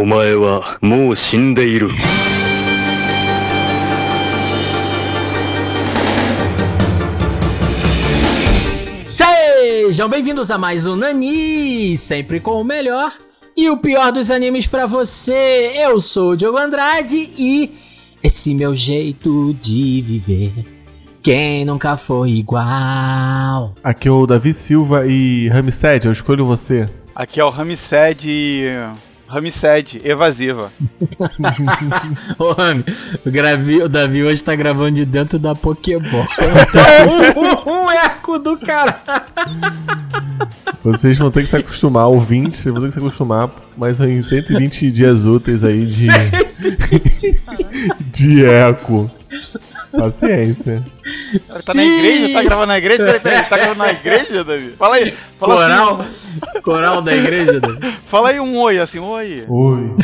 お前はもう死んでいる。 Sejam bem-vindos a mais um Nani, sempre com o melhor e o pior dos animes pra você. Eu sou o Diogo Andrade e esse meu jeito de viver, quem nunca foi igual? Aqui é o Davi Silva e Ramsed, eu escolho você. Aqui é o Ramsed. Ramsed, evasiva. Ô, Rami, o, gravi, o Davi hoje tá gravando de dentro da Pokéball. um, um eco do cara. Vocês vão ter que se acostumar, ouvintes, vocês vão ter que se acostumar, mas em 120 dias úteis aí de, de eco. Paciência. Tá na igreja? Tá gravando na igreja? Peraí, peraí, tá gravando na igreja, Davi? Fala aí. Fala Coral, assim, coral da igreja, Davi. fala aí um oi, assim, um oi. Oi.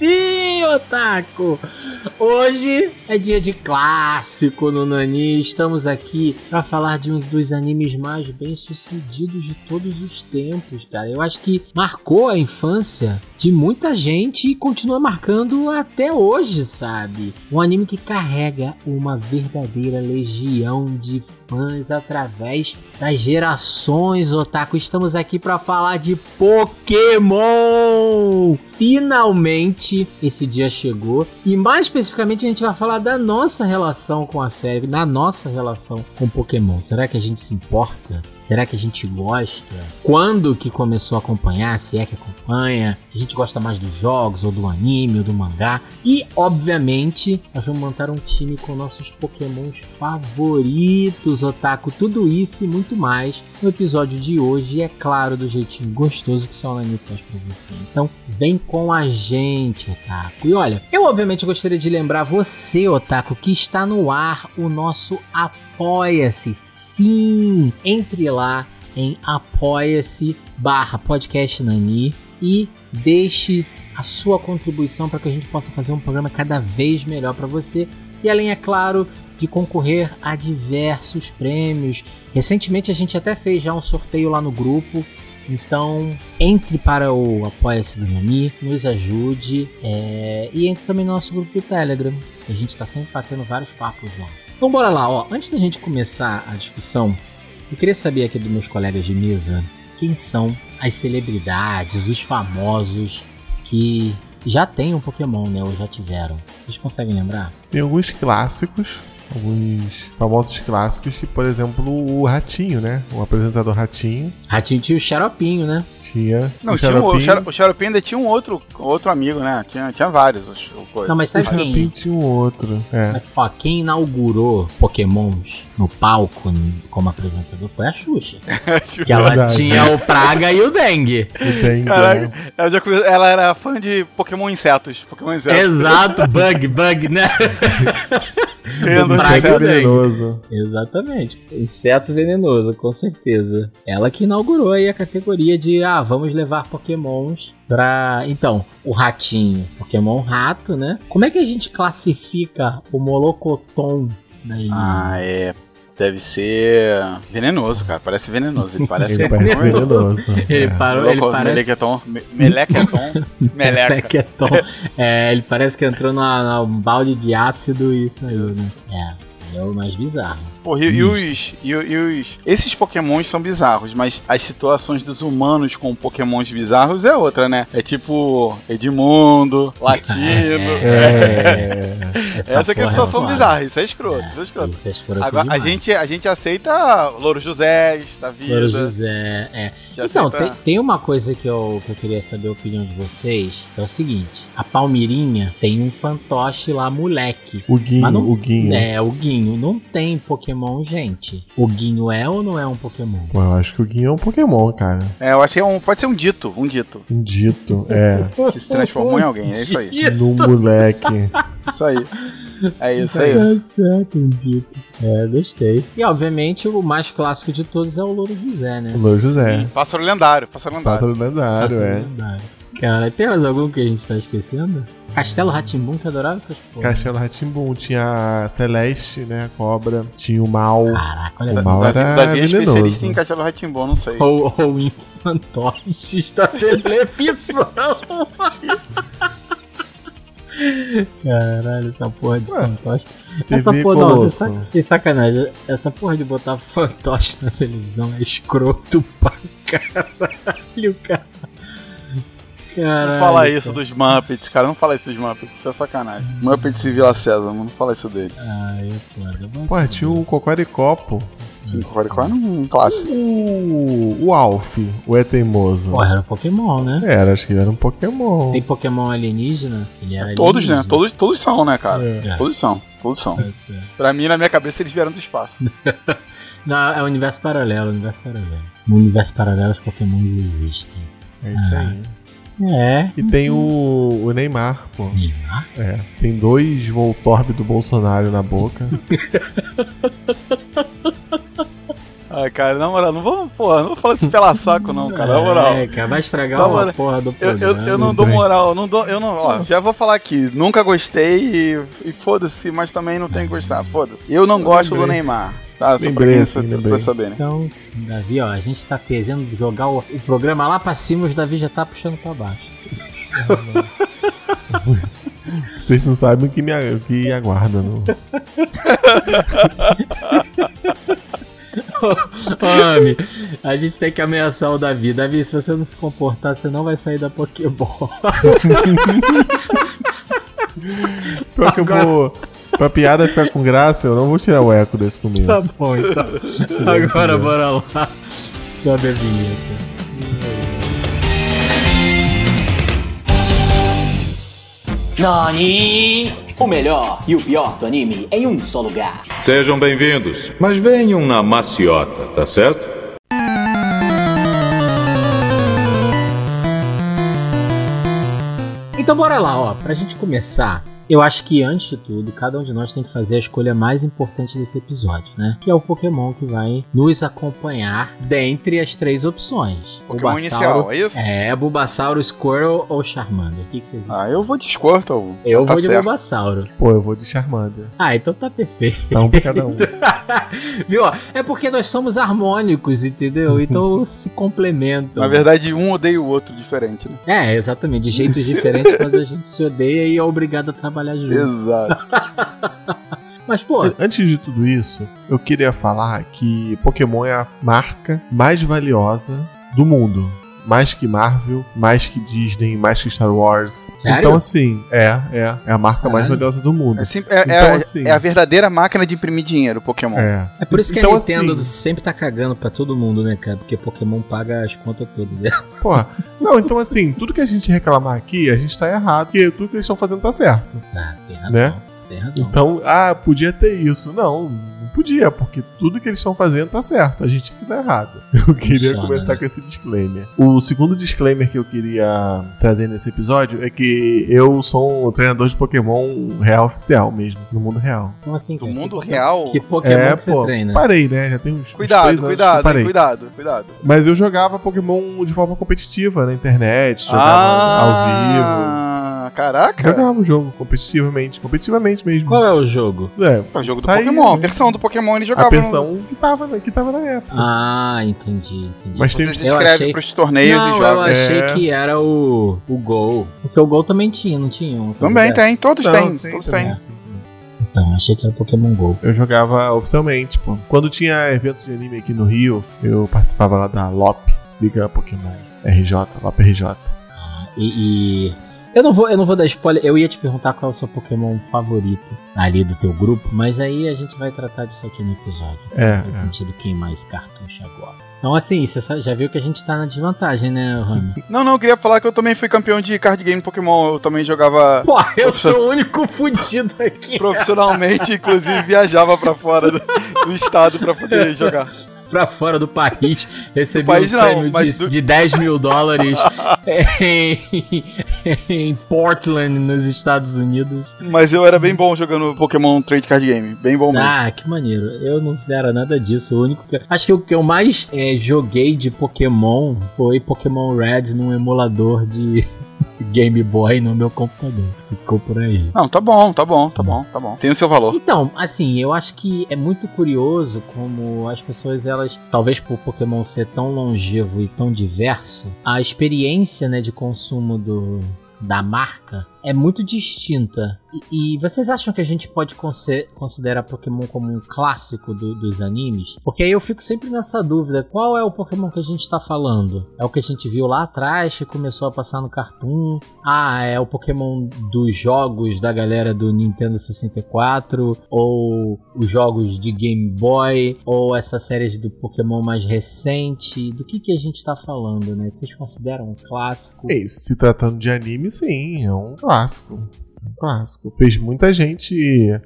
Sim, Otaku! Hoje é dia de clássico no Nani. Estamos aqui para falar de um dos animes mais bem sucedidos de todos os tempos, cara. Eu acho que marcou a infância de muita gente e continua marcando até hoje, sabe? Um anime que carrega uma verdadeira legião de fãs através das gerações, Otaku. Estamos aqui para falar de Pokémon! Finalmente esse dia chegou e mais especificamente a gente vai falar da nossa relação com a série, da nossa relação com Pokémon. Será que a gente se importa? Será que a gente gosta? Quando que começou a acompanhar? Se é que acompanha? Se a gente gosta mais dos jogos ou do anime ou do mangá? E obviamente nós vamos montar um time com nossos Pokémons favoritos, Otaku. Tudo isso e muito mais no episódio de hoje. E é claro, do jeitinho gostoso que só o Anime traz pra você. Então vem com a gente, Otaku. E olha, eu obviamente gostaria de lembrar você, Otaku, que está no ar o nosso Apoia-se. Sim! Entre lá em apoia-se barra podcast Nani e deixe a sua contribuição para que a gente possa fazer um programa cada vez melhor para você. E além, é claro, de concorrer a diversos prêmios. Recentemente a gente até fez já um sorteio lá no grupo. Então, entre para o Apoia-se do Nani, nos ajude é, e entre também no nosso grupo do Telegram. A gente está sempre batendo vários papos lá. Então, bora lá. Ó. Antes da gente começar a discussão, eu queria saber aqui dos meus colegas de mesa quem são as celebridades, os famosos que já têm um Pokémon, né? Ou já tiveram. Vocês conseguem lembrar? Tem alguns clássicos, alguns famosos clássicos, que, por exemplo, o Ratinho, né? O apresentador Ratinho Ratinho tinha o Xaropinho, né? tinha. Não, o tinha um, o, Xaropinho. Xaro- o Xaropim ainda tinha um outro, outro amigo, né? Tinha, tinha vários. Os, o coisa. Não, mas O sabe Xaropinho quem? tinha um outro. É. Mas, ó, quem inaugurou Pokémons no palco como apresentador foi a Xuxa. Que ela Verdade. tinha o Praga e o Dengue. E tem, Caraca, né? ela, ela era fã de Pokémon insetos. Pokémon insetos. Exato, bug, bug, né? Praga Inseto venenoso. Exatamente. Inseto venenoso, com certeza. Ela que inaugurou aí a categoria de, ah, vamos levar pokémons pra... Então, o ratinho, pokémon rato, né? Como é que a gente classifica o Molocoton daí? Ah, é. Deve ser venenoso, cara. Parece venenoso. Ele parece Ele parece venenoso. Ele É. parou, ele parece... Melequeton. Me- Melequeton. Meleca. Melequeton. É, ele parece que entrou num balde de ácido e saiu, né? É, é o mais bizarro. Porra, e, e os, e, e os. Esses pokémons são bizarros, mas as situações dos humanos com pokémons bizarros é outra, né? É tipo Edmundo, Latino. É. Essa, é que é a porra situação foda. bizarra, isso é escroto, isso é escroto. Isso é escroto Agora, a gente, a gente aceita Louro José da vida. Louro José, é. Então, aceita- tem, tem uma coisa que eu, que eu queria saber a opinião de vocês, é o seguinte. A Palmirinha tem um fantoche lá, moleque. O Guinho, não- o Guinho. É, o Guinho. Não tem Pokémon, gente. O Guinho é ou não é um Pokémon? Pô, eu acho que o Guinho é um Pokémon, cara. É, eu achei um. Pode ser um dito, um dito. Um dito, é. Que se transformou em alguém, é isso aí. No moleque. Isso aí. É isso, é Tá isso. certo, entendi. É, gostei. E obviamente o mais clássico de todos é o Louro José, né? O Lô José. Pássaro lendário, pássaro lendário. Pássaro lendário, Pássaro é. lendário. Cara, tem mais algum que a gente tá esquecendo? Castelo Ratimbum que adorava essas porra. Castelo Ratimbum. Tinha a Celeste, né? A cobra. Tinha o mal. Caraca, olha O mal Davi, era Davi é especialista em Castelo Ratimbom, não sei. Ou, ou em fantoches da televisão. Caralho, essa porra de Ué, fantoche. Essa porra, não, você saca- sacanagem. Essa porra de botar fantoche na televisão é escroto pra caralho, cara. Caralho. Não fala isso cara. dos Muppets, cara. Não fala isso dos Muppets, isso é sacanagem. Muppets e Vila César, não fala isso dele. Ah, é foda. Pô, tinha o Cocoricopo. Isso. Agora é um clássico. O, o Alf, o É Teimoso. Porra, era Pokémon, né? Era, acho que ele era um Pokémon. Tem Pokémon alienígena? Ele era Todos, né? alienígena. Todos, todos são, né, cara? É. Todos são, todos são. Certo. Pra mim, na minha cabeça, eles vieram do espaço. Não, é o universo paralelo, universo paralelo. No universo paralelo os Pokémons existem. É isso aí. É. E tem o, o Neymar, pô. Neymar? É. Tem dois Voltorb do Bolsonaro na boca. Ai, cara, na moral, não vou, porra, não vou falar isso pela saco, não, cara, na moral. É, cara, vai estragar Na uma porra do Eu, programa. eu, eu não dou moral, não dou, eu não, ó, já vou falar aqui, nunca gostei e, e foda-se, mas também não tenho que gostar, foda-se. Eu não Eu gosto do. Neymar, tá? Só pra Lembrei, quem assim, sa- lembrei. pra saberem. Então, Davi, ó, a gente tá querendo jogar o, o programa lá pra cima, os Davi já tá puxando pra baixo. Vocês não sabem o que, me, o que aguarda. No... Homem, a gente tem que ameaçar o Davi. Davi, se você não se comportar, você não vai sair da Pokéball. Pior que eu vou. Pra piada ficar com graça, eu não vou tirar o eco desse Tá começo. bom, então. Agora bora lá. Sobe a vinheta. Nani! O melhor e o pior do anime em um só lugar. Sejam bem-vindos, mas venham na maciota, tá certo? Então bora lá, ó. Pra gente começar, eu acho que antes de tudo, cada um de nós tem que fazer a escolha mais importante desse episódio, né? Que é o Pokémon que vai nos acompanhar dentre as três opções. Pokémon inicial, é isso? É, Bulbasauro, Squirtle ou Charmander. O que, que vocês acham? Ah, eu vou de Squirtle. eu tá vou de certo. Bulbasauro. Pô, eu vou de Charmander. Ah, então tá perfeito. Tá um pra cada um. Viu? É porque nós somos harmônicos, entendeu? Então se complementam. Na verdade, um odeia o outro diferente, né? É, exatamente. De jeitos diferentes, mas a gente se odeia e é obrigado a trabalhar junto. Exato. Mas, pô, Antes de tudo isso, eu queria falar que Pokémon é a marca mais valiosa do mundo. Mais que Marvel, mais que Disney, mais que Star Wars. Sério? Então, assim, é, é, é a marca mais Caralho. valiosa do mundo. É, é- Então, é- assim- é a verdadeira máquina de imprimir dinheiro, Pokémon. É. é por isso que Então, a Nintendo assim- sempre tá cagando pra todo mundo, né, cara? Porque Pokémon paga as contas todas dela. Porra. Não, então assim, tudo que a gente reclamar aqui, a gente tá errado, porque tudo que eles estão fazendo tá certo. Ah, tem razão. Né? Tem razão. Então, ah, podia ter isso. Não, não podia, porque tudo que eles estão fazendo tá certo. A gente que tá errado. Eu queria Funciona, começar né? com esse disclaimer. O segundo disclaimer que eu queria trazer nesse episódio é que eu sou um treinador de Pokémon real oficial mesmo, no mundo real. Como assim, cara? mundo que, real. Que Pokémon é, que você pô, treina? parei, né? Já tem uns, uns Cuidado, três anos que eu cuidado, parei. cuidado, cuidado. Mas eu jogava Pokémon de forma competitiva na internet, jogava ao vivo. Ah, caraca. Jogava o jogo competitivamente, competitivamente mesmo. Qual é o jogo? É, É o jogo do saiu, Pokémon, a versão do Pokémon ele jogava. A versão que tava, que tava na época. Ah, entendi, entendi. Mas No... tem Você Eu escreve achei- pros torneios não, e eu joga. achei É. que era o, o Gol. Porque o Gol também tinha, não tinha? um Também tem, todos têm, tem todos têm. Então, achei que era Pokémon Gol. Eu jogava oficialmente, pô. Quando tinha eventos de anime aqui no Rio, eu participava lá da LOP, Liga Pokémon RJ, LOP RJ. Ah, e, e- Eu não, vou, eu não vou dar spoiler, eu ia te perguntar qual é o seu Pokémon favorito ali do teu grupo, mas aí a gente vai tratar disso aqui no episódio. É, Faz é. sentido queimar esse cartucho agora. Então, assim, você já viu que a gente tá na desvantagem, né, Rami? Não, não, eu queria falar que eu também fui campeão de card game Pokémon. Eu também jogava Pô, eu sou o único fudido aqui. profissionalmente, inclusive viajava pra fora do, do estado pra poder jogar. Pra fora do país, Do país um não, prêmio mas de, do- de 10 mil dólares em, em Portland, nos Estados Unidos. Mas eu era bem bom jogando Pokémon Trade Card Game. Bem bom mesmo. Ah, que maneiro. Eu não fizeram nada disso. O único que. Acho que o que eu mais é, joguei de Pokémon foi Pokémon Red num emulador de Game Boy no meu computador. Ficou por aí. Não, tá bom, tá bom, tá bom, tá bom. Tem o seu valor. Então, assim, eu acho que é muito curioso como as pessoas, elas, talvez por Pokémon ser tão longevo e tão diverso, a experiência, né, de consumo do, da marca é muito distinta. E, e, vocês acham que a gente pode considerar Pokémon como um clássico do, dos animes? Porque aí eu fico sempre nessa dúvida: qual é o Pokémon que a gente está falando? É o que a gente viu lá atrás, que começou a passar no Cartoon? Ah, é o Pokémon dos jogos da galera do Nintendo 64? Ou os jogos de Game Boy? Ou essa série do Pokémon mais recente? Do que, que a gente está falando, né? Vocês consideram um clássico? É, se tratando de anime, sim, é um. Um clássico. Fez muita gente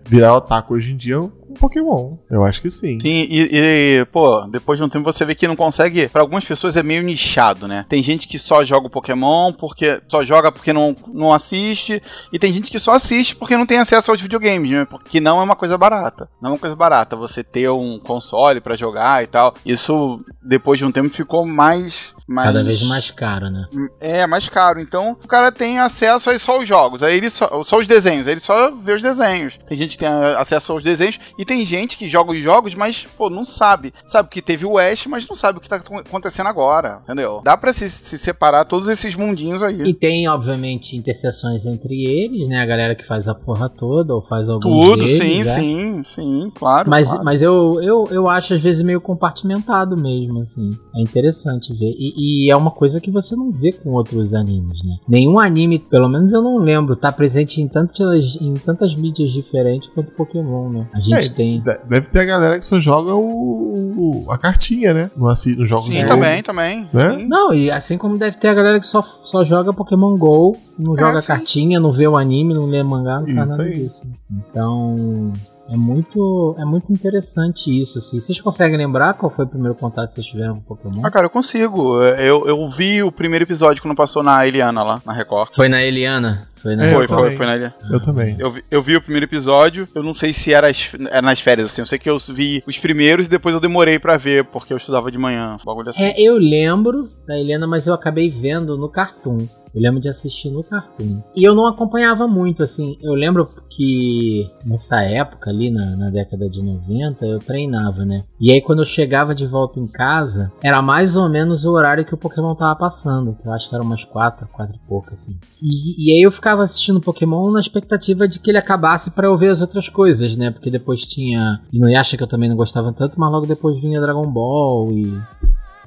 virar otaku hoje em dia Pokémon. Eu acho que sim. Sim, e, e, pô, depois de um tempo você vê que não consegue. Para algumas pessoas é meio nichado, né? Tem gente que só joga o Pokémon porque só joga porque não, não assiste, e tem gente que só assiste porque não tem acesso aos videogames, né? Porque não é uma coisa barata. Não é uma coisa barata você ter um console para jogar e tal. Isso depois de um tempo ficou mais mas... Cada vez mais caro, né? É, mais caro. Então o cara tem acesso aí só aos jogos, aí ele só, só os desenhos, aí ele só vê os desenhos. Tem gente que tem acesso aos desenhos e tem gente que joga os jogos, mas, pô, não sabe. Sabe que teve o Ash, mas não sabe o que tá acontecendo agora, entendeu? Dá pra se, se separar todos esses mundinhos aí. E tem, obviamente, interseções entre eles, né? A galera que faz a porra toda ou faz alguns Tudo, deles, sim, né? sim, sim, claro. Mas, claro. mas eu, eu, eu acho às vezes meio compartimentado mesmo, assim. É interessante ver. E, e é uma coisa que você não vê com outros animes, né? Nenhum anime, pelo menos eu não lembro, tá presente em tantas, em tantas mídias diferentes quanto Pokémon, né? A gente É, tem. Deve ter a galera que só joga o, o- a cartinha, né? No, assi- no jogo Sim, de jogo. também, também. Né? sim. Não, e assim como deve ter a galera que só, só joga Pokémon GO, não É, joga sim. cartinha, não vê o anime, não lê mangá, não faz nada aí. disso. Então. É muito, é muito interessante isso. Assim. Vocês conseguem lembrar qual foi o primeiro contato que vocês tiveram com Pokémon? Ah, cara, eu consigo. Eu, eu vi o primeiro episódio quando passou na Eliana lá, na Record. Foi na Eliana? Foi na É, eu foi, foi, foi na Eliana. Eu também. Eu vi, eu vi o primeiro episódio, eu não sei se era, as- era nas férias, assim. Eu sei que eu vi os primeiros e depois eu demorei pra ver, porque eu estudava de manhã. Bagulho assim. É, eu lembro da Helena, mas eu acabei vendo no Cartoon. Eu lembro de assistir no Cartoon. E eu não acompanhava muito, assim. Eu lembro que nessa época, ali na, na década de 90, eu treinava, né? E aí quando eu chegava de volta em casa, era mais ou menos o horário que o Pokémon tava passando. Que eu acho que era umas quatro, quatro e pouco, assim. E, e aí eu ficava assistindo Pokémon na expectativa de que ele acabasse pra eu ver as outras coisas, né? Porque depois tinha Inuyasha, que eu também não gostava tanto, mas logo depois vinha Dragon Ball e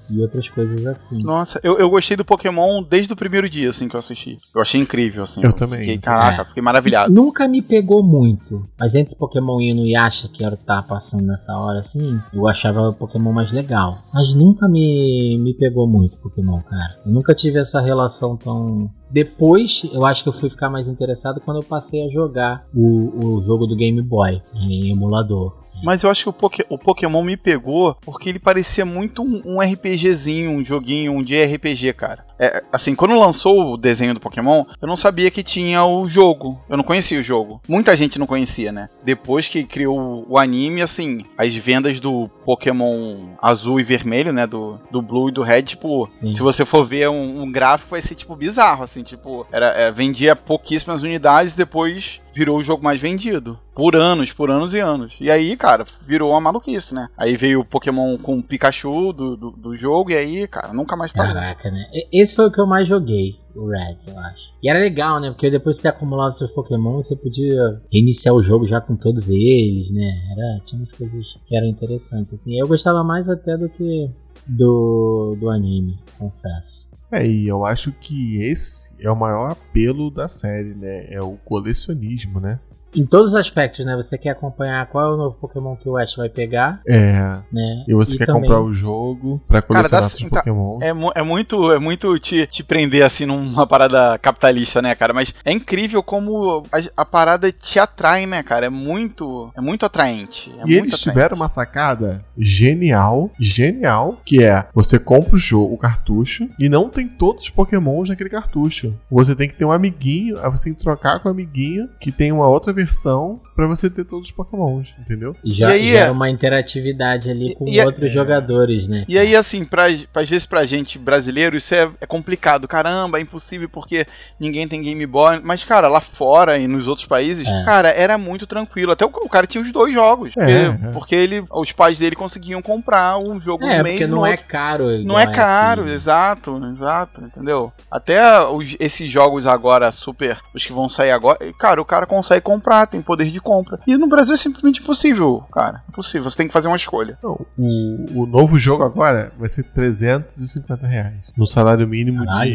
e outras coisas assim. Nossa, eu, eu gostei do Pokémon desde o primeiro dia, assim, que eu assisti. Eu achei incrível, assim. Eu também. Fiquei, caraca, É. fiquei maravilhado. Nunca me pegou muito, mas entre Pokémon e Inuyasha, que era o que tava passando nessa hora, assim, eu achava o Pokémon mais legal. Mas nunca me, me pegou muito Pokémon, cara. Eu nunca tive essa relação tão... Depois, eu acho que eu fui ficar mais interessado quando eu passei a jogar o, o jogo do Game Boy em emulador. Mas eu acho que o, Poké- o Pokémon me pegou porque ele parecia muito um, um RPGzinho, um joguinho, um de RPG, cara. É, assim, quando lançou o desenho do Pokémon, eu não sabia que tinha o jogo. Eu não conhecia o jogo. Muita gente não conhecia, né? Depois que criou o anime, assim, as vendas do Pokémon azul e vermelho, né? Do, do Blue e do Red, tipo, Sim. se você for ver um, um gráfico, vai ser, tipo, bizarro, assim, tipo, era, é, vendia pouquíssimas unidades e depois virou o jogo mais vendido. Por anos, por anos e anos. E aí, cara, virou uma maluquice, né? Aí veio o Pokémon com o Pikachu do, do, do jogo, e aí, cara, nunca mais parou. Caraca, né? E- Esse foi o que eu mais joguei, o Red, eu acho. E era legal, né? Porque depois que você acumulava seus Pokémon, você podia reiniciar o jogo já com todos eles, né? Era, tinha umas coisas que eram interessantes, assim. Eu gostava mais até do que do, do anime, confesso. É, e eu acho que esse é o maior apelo da série, né? É o colecionismo, né? Em todos os aspectos, né? Você quer acompanhar qual é o novo Pokémon que o Ash vai pegar, É. né? E você quer também- comprar o jogo pra Cara, colecionar dá- seus tá- Pokémon. É, mu- é muito, é muito te, te prender assim numa parada capitalista, né, cara? Mas é incrível como a, a parada te atrai, né, cara? É muito, é muito atraente. É E muito eles atraente. tiveram uma sacada genial, genial, que é você compra o jogo, o cartucho, e não tem todos os pokémons naquele cartucho. Você tem que ter um amiguinho, aí você tem que trocar com o amiguinho, que tem uma outra versão, pra você ter todos os pokémons, entendeu? E já E aí gera é- uma interatividade ali com e é- outros jogadores, né? E aí, assim, pra, pra- às vezes pra gente brasileiro, isso é, é complicado. Caramba, é impossível porque ninguém tem Game Boy. Mas, cara, lá fora e nos outros países, É. cara, era muito tranquilo. Até o, o cara tinha os dois jogos. É, porque, é. porque ele, os pais dele conseguiam comprar um jogo É, no mês porque não é caro. Não é caro, aqui. exato, exato, entendeu? Até os- esses jogos agora, super, os que vão sair agora, cara, o cara consegue comprar, tem poder de compra. E no Brasil é simplesmente impossível, cara. Impossível, você tem que fazer uma escolha. Não, o, o novo jogo agora vai ser 350 reais. No salário mínimo Caralho.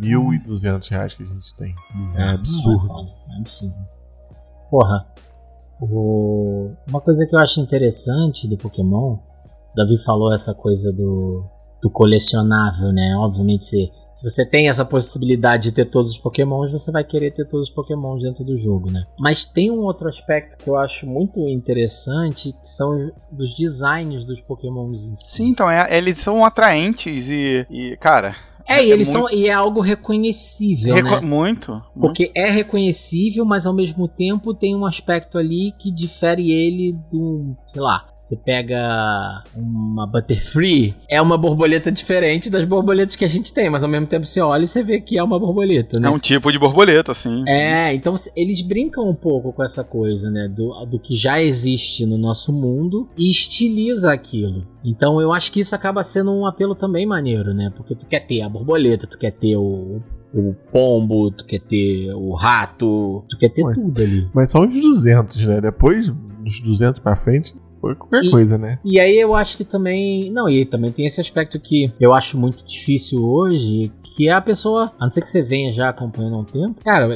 de 1.200 reais que a gente tem. É absurdo. É é absurdo. Porra, o- uma coisa que eu acho interessante do Pokémon, o Davi falou essa coisa do, do colecionável, né? Obviamente, se, se você tem essa possibilidade de ter todos os Pokémons, você vai querer ter todos os Pokémons dentro do jogo, né? Mas tem um outro aspecto que eu acho muito interessante, que são dos designs dos Pokémons em si. Sim, então, é- eles são atraentes e, e, cara. É, e eles muito- são. E é algo reconhecível, reco- né? Muito. muito. Porque é reconhecível, mas ao mesmo tempo tem um aspecto ali que difere ele do. Sei lá, você pega uma Butterfree, é uma borboleta diferente das borboletas que a gente tem, mas ao mesmo tempo você olha e você vê que é uma borboleta, né? É um tipo de borboleta, assim. É, então se- eles brincam um pouco com essa coisa, né? Do, do que já existe no nosso mundo e estiliza aquilo. Então eu acho que isso acaba sendo um apelo também maneiro, né? Porque tu quer ter a borboleta, tu quer ter o, o pombo, tu quer ter o rato, tu quer ter Ué. tudo ali. Mas só uns 200, né? Depois, dos 200 pra frente, foi qualquer E- coisa, né? E aí eu acho que também. Não, e também tem esse aspecto que eu acho muito difícil hoje, que é a pessoa, a não ser que você venha já acompanhando há um tempo. Cara,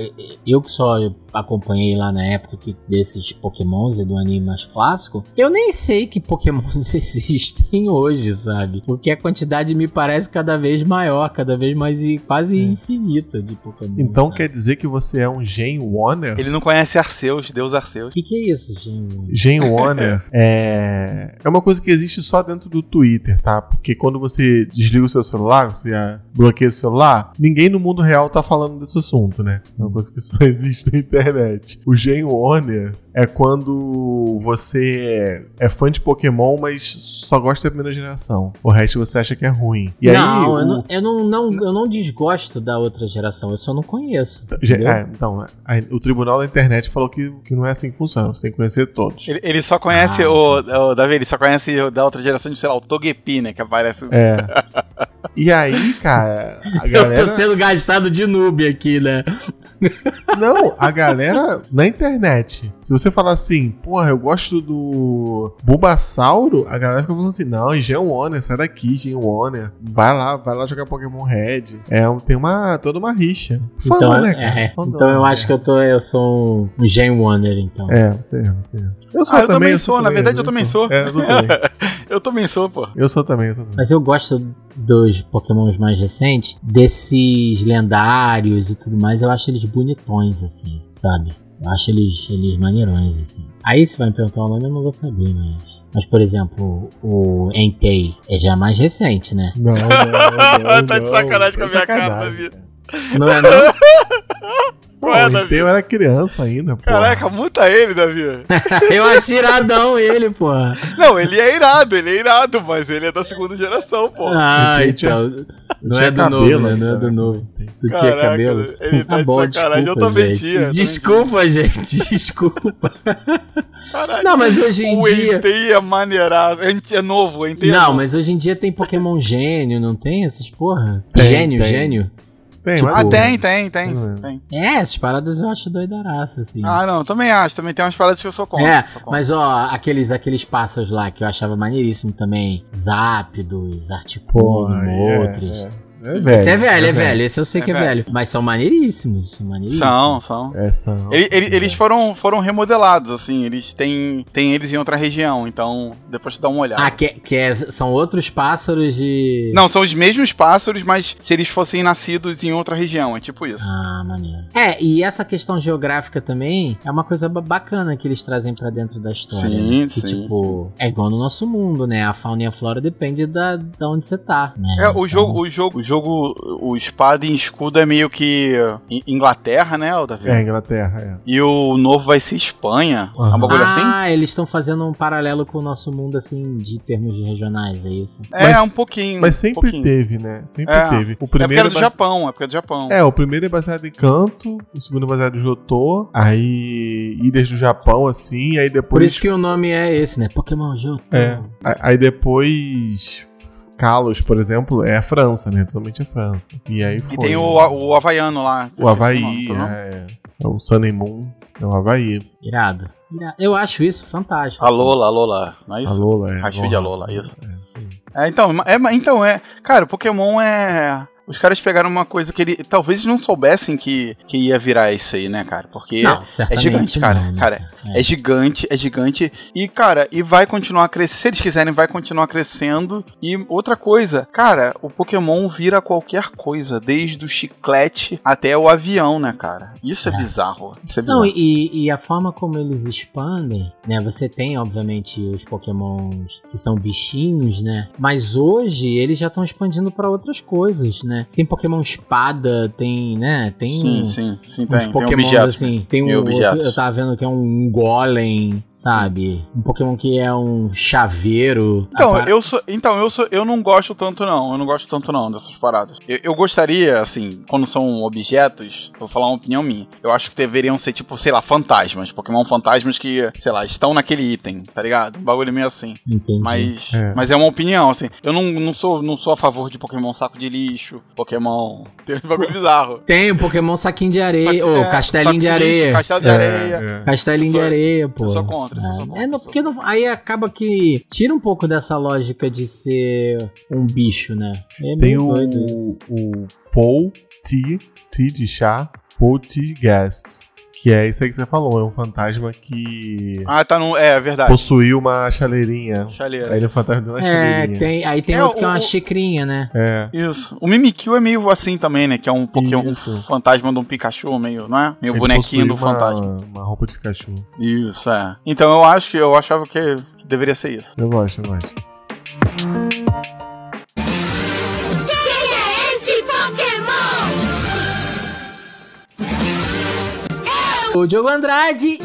eu que só acompanhei lá na época que, desses Pokémons e do anime mais clássico, eu nem sei que Pokémons existem hoje, sabe? Porque a quantidade me parece cada vez maior, cada vez mais e quase É. infinita de Pokémon. Então sabe? quer dizer que você é um Gen Warner? Ele não conhece Arceus, Deus Arceus. O que, que é isso, gente? Gen Warner é... é uma coisa que existe só dentro do Twitter, tá? Porque quando você desliga o seu celular, você ah, bloqueia o celular, ninguém no mundo real tá falando desse assunto, né? É uma coisa que só existe na internet. O Gen Warner é quando você é fã de Pokémon, mas só gosta da primeira geração. O resto você acha que é ruim. E não, aí, eu, o- não, eu, não, não, eu não desgosto da outra geração, eu só não conheço. É, então, a- o tribunal da internet falou que, que não é assim que funciona. Você tem que conhecer todos. Ele, ele só conhece Ah, o, o. Davi, ele só conhece o da outra geração de, sei lá, o Togepi, né? Que aparece. É. E aí, cara, a Eu tô galera. sendo gastado de noob aqui, né? Não, a galera na internet. Se você falar assim, porra, eu gosto do Bulbasauro, a galera fica falando assim, não, Gen Warner, sai daqui, Gen Warner. Vai lá, vai lá jogar Pokémon Red. É, tem uma toda uma rixa. Fandom, Então, né, é, é. Então eu né? acho que eu tô. Eu sou um Gen Wonder, então. É, você é, você é. Eu Ah, eu também sou, na verdade eu também sou. É, eu sou também. Eu também sou, pô. Eu sou também, eu sou também. Mas eu gosto dos Pokémons mais recentes, desses lendários e tudo mais, eu acho eles bonitões, assim, sabe? Eu acho eles, eles maneirões, assim. Aí se vai me perguntar o nome, eu não vou saber, mas. Mas, por exemplo, o Entei é já mais recente, né? Não, não, não, Tá de não, sacanagem com a minha cara, Davi. Não é não? Pô, Qual é, o Davi? Eu era criança ainda, pô. Caraca, muta ele, Davi. eu acho iradão ele, porra. Não, ele é irado, ele é irado, mas ele é da segunda geração, pô. Ah, tinha- então. Não tinha é do novo, cabelo né? Não é do né? novo. Entei. Tu tinha Caraca, cabelo? ele tá de bom, sacanagem, eu desculpa, também gente. tinha, Desculpa, gente. Desculpa. Caralho. Não, mas hoje em o dia. Entei é maneiraço. É é novo, o é Não, novo. mas hoje em dia tem Pokémon gênio, não tem essas porra? Tem, gênio, tem. gênio. Tem, Tipo, Ah, tem, tem, tem, é. tem. É, essas paradas eu acho doidaraça, assim. Ah, não, também acho. Também tem umas paradas que eu sou contra. é, sou contra. mas ó, aqueles, aqueles pássaros lá que eu achava maneiríssimo também. Zapdos, Articuno, é, outros. é. É velho. Esse é velho, é, velho. Esse eu sei É que é velho. velho. Mas são maneiríssimos. São maneiríssimos. São, são. É, são. Ele- ele- eles foram, foram remodelados, assim, eles têm, têm eles em outra região, então depois dá uma olhada. Ah, que, que é- são outros pássaros de. Não, são os mesmos pássaros, mas se eles fossem nascidos em outra região, é tipo isso. Ah, maneiro. É, e essa questão geográfica também é uma coisa ba- bacana que eles trazem pra dentro da história. Sim, né? Que, sim, tipo, é igual no nosso mundo, né? A fauna e a flora depende da, da onde você tá. Né? É, o Então, jogo, o jogo, o jogo, o espada em escudo é meio que In- Inglaterra, né, o Davi? É, Inglaterra, é. E o novo vai ser Espanha. É Aham. um bagulho assim? Ah, eles estão fazendo um paralelo com o nosso mundo, assim, de termos regionais, é isso? É, Mas- um pouquinho. Mas um sempre pouquinho. teve, né? Sempre É. teve. O É porque primeiro era do base- Japão, é porque é do Japão. É, o primeiro é baseado em Kanto, o segundo é baseado em Jotô, aí Ilhas do Japão, assim, aí depois... Por isso que o nome é esse, né? Pokémon Johto. É, aí depois... Kalos, por exemplo, é a França, né? Totalmente a França. E aí foi. E tem o, o Havaiano lá. o Havaí, o nome, é, é o Sun and Moon, é o Havaí. Irado. Eu acho isso fantástico. A assim. Lola, a Lola, não é isso? A Lola, é. Rashid Lola. Alola, isso. É, isso aí. É, então, é, então, é. Cara, o Pokémon é. Os caras pegaram uma coisa que ele. Talvez não soubessem que, que ia virar isso aí, né, cara? Porque Não, certamente gigante, cara, não, né, cara. É. é gigante, é gigante. E, cara, e vai continuar crescendo. Se eles quiserem, vai continuar crescendo. E outra coisa, cara, o Pokémon vira qualquer coisa, desde o chiclete até o avião, né, cara? Isso é, É. bizarro. Isso é bizarro. Não, e, e a forma como eles expandem, né? Você tem, obviamente, os pokémons que são bichinhos, né? Mas hoje eles já estão expandindo pra outras coisas, né? Tem Pokémon espada, tem, né? Tem sim, sim, sim, tem. uns tem Pokémons objetos. assim. Tem Tem um outro, objetos. eu tava vendo que é um Golem, sabe? Um Pokémon que é um chaveiro. Então, par- eu sou, então eu sou, eu não gosto tanto não, eu não gosto tanto não dessas paradas. Eu, eu gostaria, assim, quando são objetos, vou falar uma opinião minha. Eu acho que deveriam ser tipo, sei lá, fantasmas, Pokémon fantasmas que, sei lá, estão naquele item, tá ligado? Um bagulho meio assim. Entendi. Mas É. mas é uma opinião, assim. Eu não, não sou não sou a favor de Pokémon saco de lixo, Pokémon, tem um bagulho bizarro. Tem o Pokémon saquinho de areia, ou é, castelinho de areia. Castelo de É, areia. é. Castelinho Eu de sou- areia, pô. eu sou contra, eu É, sou contra, é, não, sou porque não- aí acaba que tira um pouco dessa lógica de ser um bicho, né? É Tem o, isso. o Paul T, T de chá, Paul T Guest. Que é isso aí que você falou, é um fantasma que Ah, tá no, é, é verdade. possuiu uma chaleirinha. Chaleira. Aí ele é um fantasma de uma É, chaleirinha. tem, aí tem É, outro que é o- uma o- xicrinha, né? É. Isso. O Mimikyu é meio assim também, né? Que é um Pokémon um fantasma de um Pikachu, meio, não é? Meio Ele bonequinho do uma- fantasma. Uma roupa de Pikachu. Isso, é. Então eu acho que eu achava que, que deveria ser isso. Eu gosto, eu gosto. O Diogo Andrade.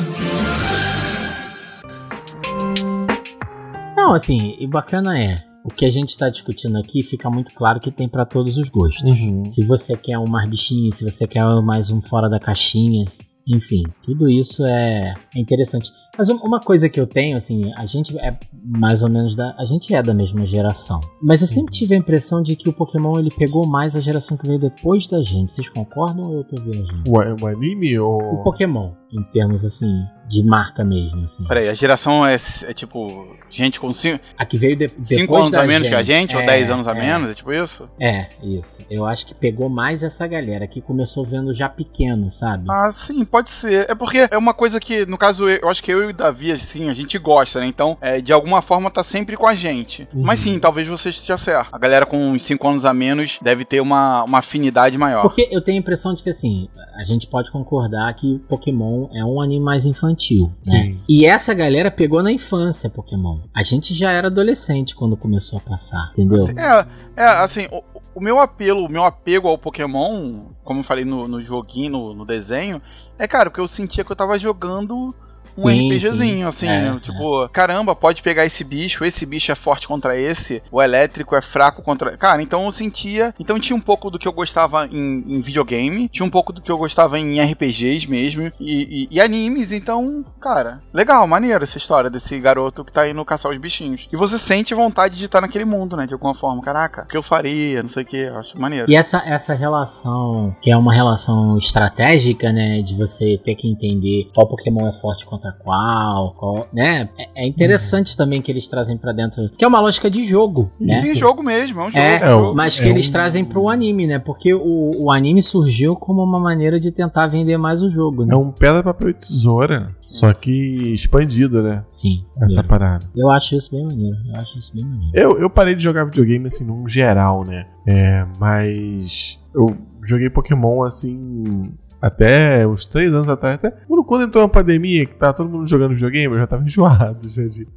Não, assim, e bacana é, o que a gente tá discutindo aqui fica muito claro que tem pra todos os gostos. Uhum. Se você quer um mais bichinho, se você quer mais um fora da caixinha, enfim, tudo isso é, é interessante. Mas um- uma coisa que eu tenho, assim, a gente é mais ou menos da. A gente é da mesma geração. Mas eu sempre tive a impressão de que o Pokémon ele pegou mais a geração que veio depois da gente. Vocês concordam ou eu tô viajando? O, o anime ou. O Pokémon, em termos assim, de marca mesmo, assim. Peraí, a geração é, é tipo. Gente com 5 A que veio de, depois anos a menos que a gente, ou É, 10 anos a é. menos, é tipo isso? É, isso. Eu acho que pegou mais essa galera que começou vendo já pequeno, sabe? Ah, sim, pode ser. É porque é uma coisa que, no caso, eu, acho que eu e o Davi, assim, a gente gosta, né? Então, é, de alguma forma, tá sempre com a gente. Uhum. Mas sim, talvez você esteja certo. A galera com uns 5 anos a menos deve ter uma, uma afinidade maior. Porque eu tenho a impressão de que, assim, a gente pode concordar que Pokémon é um anime mais infantil, né? Sim. E essa galera pegou na infância Pokémon. A gente já era adolescente quando começou a passar, entendeu? É, é assim, o, o meu apelo, o meu apego ao Pokémon, como eu falei no, no joguinho, no, no desenho, é, cara, porque eu sentia que eu tava jogando um Sim, RPGzinho, sim. assim, É, né? Tipo, caramba, pode pegar esse bicho, esse bicho é forte contra esse, o elétrico é fraco contra. Cara, então eu sentia. Então tinha um pouco do que eu gostava em, em videogame, tinha um pouco do que eu gostava em RPGs mesmo, e, e- e animes, então, cara, legal, maneiro essa história desse garoto que tá indo caçar os bichinhos. E você sente vontade de estar naquele mundo, né? De alguma forma. Caraca, o que eu faria, não sei o que, eu acho maneiro. E essa, essa relação, que é uma relação estratégica, né? De você ter que entender qual Pokémon é forte contra qual, qual né? É, é interessante também que eles trazem pra dentro, que é uma lógica de jogo, né? Sim, jogo mesmo, é um jogo. É, É, o- mas que é eles um- trazem pro anime, né? Porque o, o anime surgiu como uma maneira de tentar vender mais o jogo, né? É um pedra, papel e tesoura, só que expandido, né? Sim. Essa eu, parada. eu acho isso bem maneiro. Eu acho isso bem maneiro. Eu, eu parei de jogar videogame, assim, num geral, né? É, mas eu joguei Pokémon, assim, até uns três anos atrás. Até quando, entrou a pandemia, que tava todo mundo jogando videogame, eu já tava enjoado já de,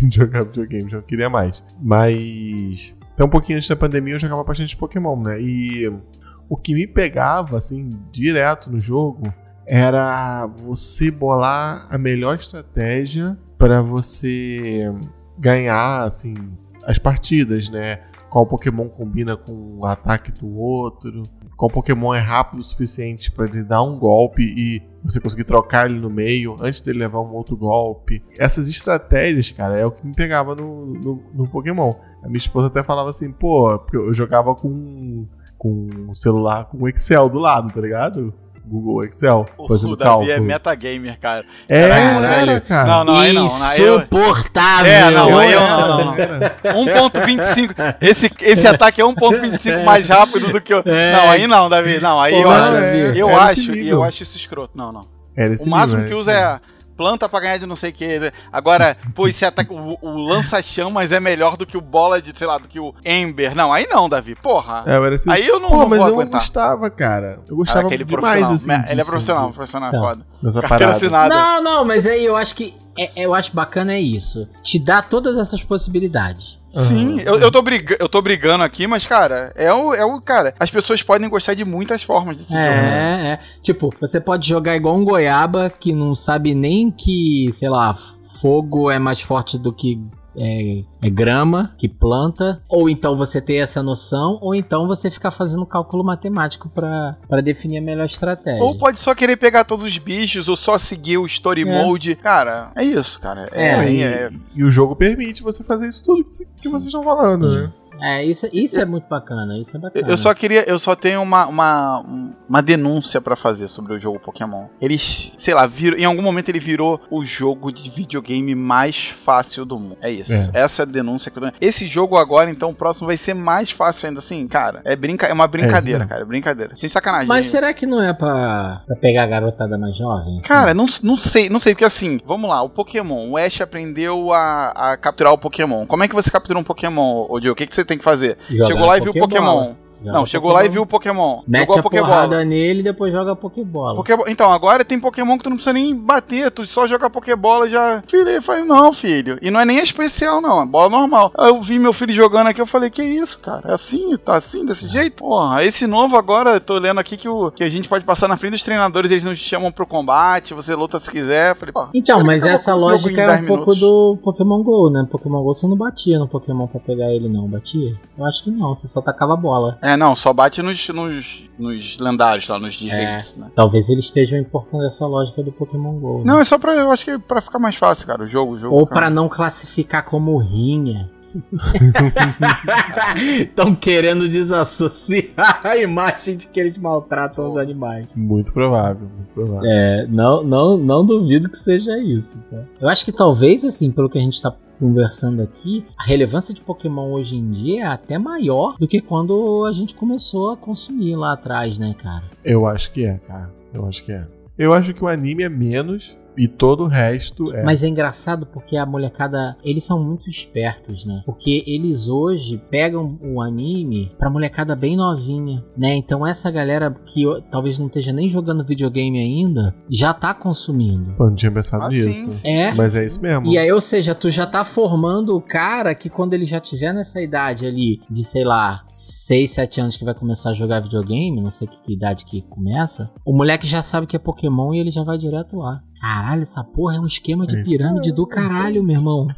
de jogar videogame, já queria mais. Mas até um pouquinho antes da pandemia eu jogava bastante Pokémon, né? E o que me pegava, assim, direto no jogo era você bolar a melhor estratégia para você ganhar, assim, as partidas, né? Qual Pokémon combina com o ataque do outro, qual Pokémon é rápido o suficiente para ele dar um golpe e você conseguir trocar ele no meio antes dele levar um outro golpe. Essas estratégias, cara, é o que me pegava no, no, no Pokémon. A minha esposa até falava assim, pô, porque eu jogava com, com um celular com Excel do lado, tá ligado? Google Excel, O, fazendo o Davi cálculo. é metagamer, cara. É, era, cara. Não, não, aí não. Eu- Insuportável! É, não, aí eu não, não, não. era. 1.25. Esse, esse ataque é 1.25 mais rápido do que o. É. Não, aí não, Davi. Não, aí Pô, eu não, acho. é, eu acho, e eu acho isso escroto. Não, não. Era esse O máximo nível, que usa é planta pra ganhar de não sei o que. Agora, pô, esse ataque, o, o lança-chamas é melhor do que o bola de, sei lá, do que o Ember. Não, aí não, Davi. Porra. É, esse... Aí eu não, Pô, não mas vou eu aguentar. gostava, cara. Eu Cara, gostava aquele demais, assim. Ele é profissional, disso, profissional é Tá. foda. Parada. assinada. Não, não, mas aí eu acho que. é- eu acho bacana é isso. Te dá todas essas possibilidades. Sim, eu, eu, tô briga- eu tô brigando aqui, mas, cara, é o, é o. Cara, as pessoas podem gostar de muitas formas desse jogo. né? É, é. Tipo, você pode jogar igual um goiaba que não sabe nem que, sei lá, fogo é mais forte do que é, é grama, que planta. Ou então você ter essa noção, ou então você ficar fazendo cálculo matemático pra pra definir a melhor estratégia. Ou pode só querer pegar todos os bichos, ou só seguir o story É. mode. Cara, é isso, cara. É, É, E, é- e o jogo permite você fazer isso tudo que, que vocês estão falando, Sim. né? É, isso, isso é muito bacana, isso é bacana. Eu só queria, eu só tenho uma, uma, uma denúncia pra fazer sobre o jogo Pokémon. Eles, sei lá, virou, em algum momento ele virou o jogo de videogame mais fácil do mundo. É isso. É. Essa é a denúncia que eu tenho. Esse jogo agora, então, o próximo vai ser mais fácil ainda. Assim, cara, é, brinca, é uma brincadeira, mesmo. cara. É brincadeira. Sem sacanagem. Mas será que não é pra, pra pegar a garotada mais jovem? assim? Cara, não, não sei, não sei, porque assim, vamos lá, o Pokémon, o Ash aprendeu a, a capturar o Pokémon. Como é que você captura um Pokémon, Odil? O que, que você tem que fazer? Jogar chegou lá e viu o. Pokémon. Joga Não, chegou lá e viu o Pokémon. Mete jogou a a porrada nele e depois joga a Pokébola. Pokébo- Então, agora tem Pokémon que tu não precisa nem bater, tu só joga Pokébola e já. Filho, ele falei, não, filho. E não é nem especial, não, é bola normal. Aí eu vi meu filho jogando aqui, eu falei, que isso, cara? É assim, tá assim, desse jeito? Porra, esse novo agora, eu tô lendo aqui que, o, que a gente pode passar na frente dos treinadores, eles nos chamam pro combate, você luta se quiser. Eu falei, pô, Então, mas essa lógica é 10 um pouco minutos. do Pokémon GO, né? Pokémon GO você não batia no Pokémon pra pegar ele, não. Batia? Eu acho que não, você só tacava a bola. É, não, só bate nos, nos, nos lendários lá, nos desregidos, né? Talvez eles estejam importando essa lógica do Pokémon GO. né? Não, é só pra, eu acho que é pra ficar mais fácil, cara, o jogo. O jogo Ou pra não classificar como rinha. Estão querendo desassociar a imagem de que eles maltratam os animais. Muito provável, muito provável. É, não, não, não duvido que seja isso, tá? Eu acho que talvez, assim, pelo que a gente tá conversando aqui, a relevância de Pokémon hoje em dia é até maior do que quando a gente começou a consumir lá atrás, né, cara? Eu acho que é, cara. Eu acho que é. Eu acho que o anime é menos e todo o resto é. Mas é engraçado porque a molecada, eles são muito espertos, né? Porque eles hoje pegam o anime pra molecada bem novinha, né? Então essa galera que talvez não esteja nem jogando videogame ainda, já tá consumindo. Pô, não tinha pensado Ah, nisso. sim. É. Mas é isso mesmo. E aí, ou seja, tu já tá formando o cara que quando ele já tiver nessa idade ali de, sei lá, 6, 7 anos que vai começar a jogar videogame, não sei que, que idade que começa, o moleque já sabe que é Pokémon e ele já vai direto lá. Caralho, essa porra é um esquema de É pirâmide do é caralho, meu irmão.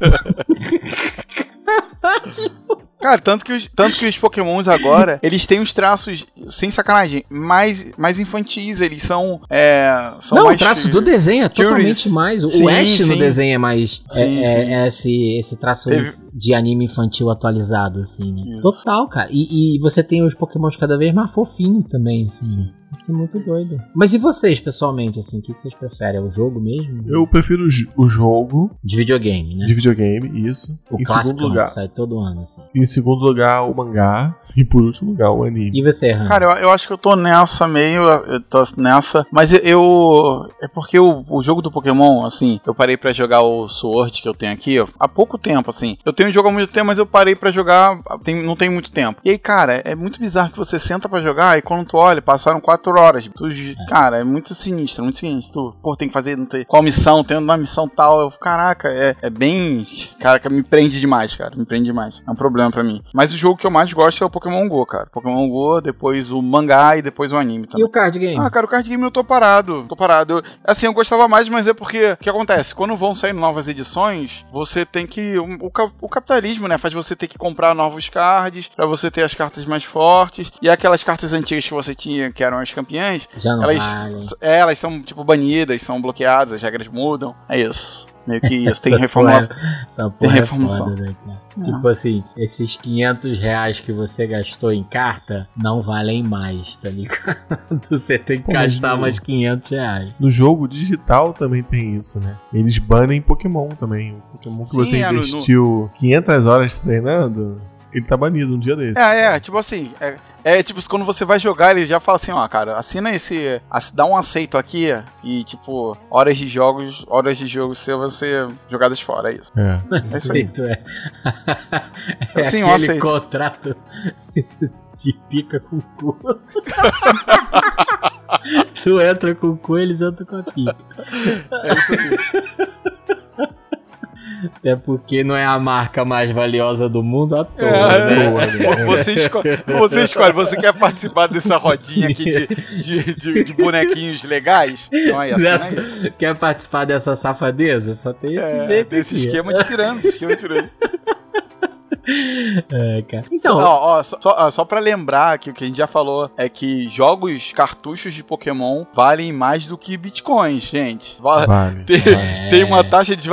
Cara, tanto que, os, tanto que os pokémons agora, eles têm os traços, sem sacanagem, mais, mais infantis, eles são, é, são não, o traço do desenho é totalmente mais. O Sim, Ash no sim. desenho é mais. é- Sim, é, é esse, esse traço Teve- de anime infantil atualizado, assim, né? Isso. Total, cara. E, e você tem os pokémons cada vez mais fofinhos também, assim, né? Isso é muito doido. Mas e vocês, pessoalmente, assim, o que que vocês preferem? É o jogo mesmo? Eu prefiro o jo- o jogo De videogame, né? de videogame, isso. O em clássico segundo lugar. sai todo ano, assim. Em segundo lugar, o mangá. E por último lugar, o anime. E você, Han? Cara, eu, eu acho que eu tô nessa meio. Eu tô nessa. Mas eu. É porque o, o jogo do Pokémon, assim, eu parei pra jogar o Sword que eu tenho aqui ó, há pouco tempo, assim. Eu tenho jogo há muito tempo, mas eu parei pra jogar. Tem, não tem muito tempo. E aí, cara, é muito bizarro que você senta pra jogar e quando tu olha, passaram quatro horas. Tu, cara, é muito sinistro, muito sinistro. Tu, pô, tem que fazer. Não tem, qual missão? Tem uma missão tal. Eu, caraca, é, é bem. Caraca, me prende demais, cara. Me prende demais. É um problema pra mim. Mas o jogo que eu mais gosto é o Pokémon Go, cara. Pokémon Go, depois o mangá e depois o anime E também. o card game? Ah, cara, o card game eu tô parado. Tô parado. Eu- assim, eu gostava mais, mas é porque. O que acontece? Quando vão saindo novas edições, você tem que. O, o o capitalismo, né? Faz você ter que comprar novos cards pra você ter as cartas mais fortes. E aquelas cartas antigas que você tinha, que eram as campeãs, elas, vale. é, elas são, tipo, banidas, são bloqueadas, as regras mudam. É isso. Meio que isso. Tem reformulação. Essa Tem é reformulação. foda, né? Tipo assim, esses 500 reais que você gastou em carta não valem mais, tá ligado? Você tem que Pô, gastar mais 500 reais. No jogo digital também tem isso, né? Eles banem Pokémon também. O Pokémon que Sim, você é, no- no- investiu 500 horas treinando, ele tá banido um dia desse. É, é, tipo assim, é, é tipo, quando você vai jogar, ele já fala assim, ó, cara, assina esse. ass- dá um aceito aqui e, tipo, horas de jogos, horas de jogo seu vão ser jogadas fora, é isso. É. aí. Aceito, é. É Sim, aquele aceito. contrato de pica com cu. tu entra com o cu, eles entram com a pica. É isso aí. Até porque não é a marca mais valiosa do mundo à toa, É, né? Você, esco- você escolhe, você quer participar dessa rodinha aqui de, de, de- de bonequinhos legais? É Dessa- né? Quer participar dessa safadeza? Só tem esse É, jeito desse aqui. esquema de pirâmide, esquema de pirâmide. É, cara. Só, Então, ó, ó, só, só, ó, só pra lembrar que o que a gente já falou é que jogos, cartuchos de Pokémon valem mais do que bitcoins, gente. Va- Vale. Tem, É. tem uma taxa de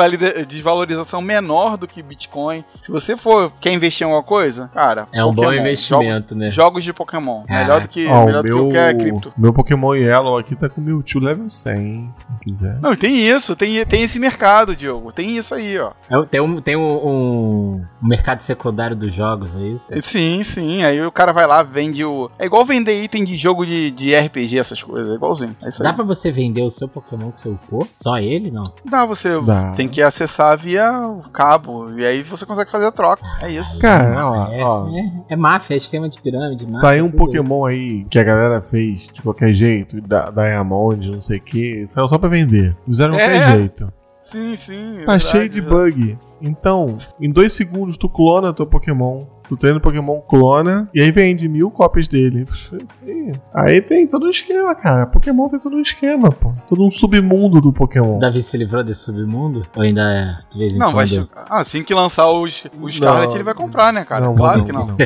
desvalorização menor do que Bitcoin. Se você for quer investir em alguma coisa, cara, é um bom investimento, né? jogo- Jogos de Pokémon. Caraca. Melhor do que, Ó, melhor o do que meu, qualquer cripto. meu Pokémon Yellow aqui tá com Mewtwo level 100, hein? Se quiser. Não, tem isso, tem, tem esse mercado, Diogo. Tem isso aí, ó. É, Tem, um, tem um- um mercado secundário dos jogos, é isso? Sim, sim. Aí o cara vai lá, vende o. É igual vender item de jogo de, de RPG, essas coisas. É igualzinho. É isso aí. Dá pra você vender o seu Pokémon que você upou? Só ele, não? Dá, você Dá. tem que acessar via o cabo. E aí você consegue fazer a troca. É isso. Cara, ó, é, ó. é, é máfia, é esquema de pirâmide. máfia, Saiu um. Pokémon aí que a galera fez de qualquer jeito, da Diamond, não sei o que, saiu só pra vender. Fizeram de qualquer É. jeito. Sim, sim. Tá verdade, cheio de verdade. bug. Então, em dois segundos tu clona teu Pokémon. Tu treina o Pokémon, clona, e aí vende mil cópias dele. Aí tem todo um esquema, cara. Pokémon tem todo um esquema, pô. Todo um submundo do Pokémon. O Davi se livrou desse submundo? Ou ainda é de vez em Não, vai. quando? Ah, assim que lançar os, os Scarlet, Não. ele vai comprar, né, cara? Não, claro vou que não. não.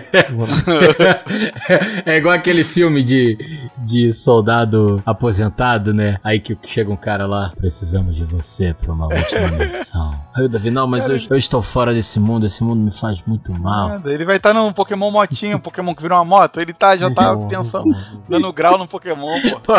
é igual aquele filme de, de soldado aposentado, né? Aí que chega um cara lá, precisamos de você pra uma última missão. Aí o Davi, não, mas eu, eu estou fora desse mundo, esse mundo me faz muito mal. Nada, Ele vai estar num Pokémon motinho, um Pokémon que virou uma moto. Ele tá, já tá Vou, pensando, vou, vou. dando grau no Pokémon, pô. Pô,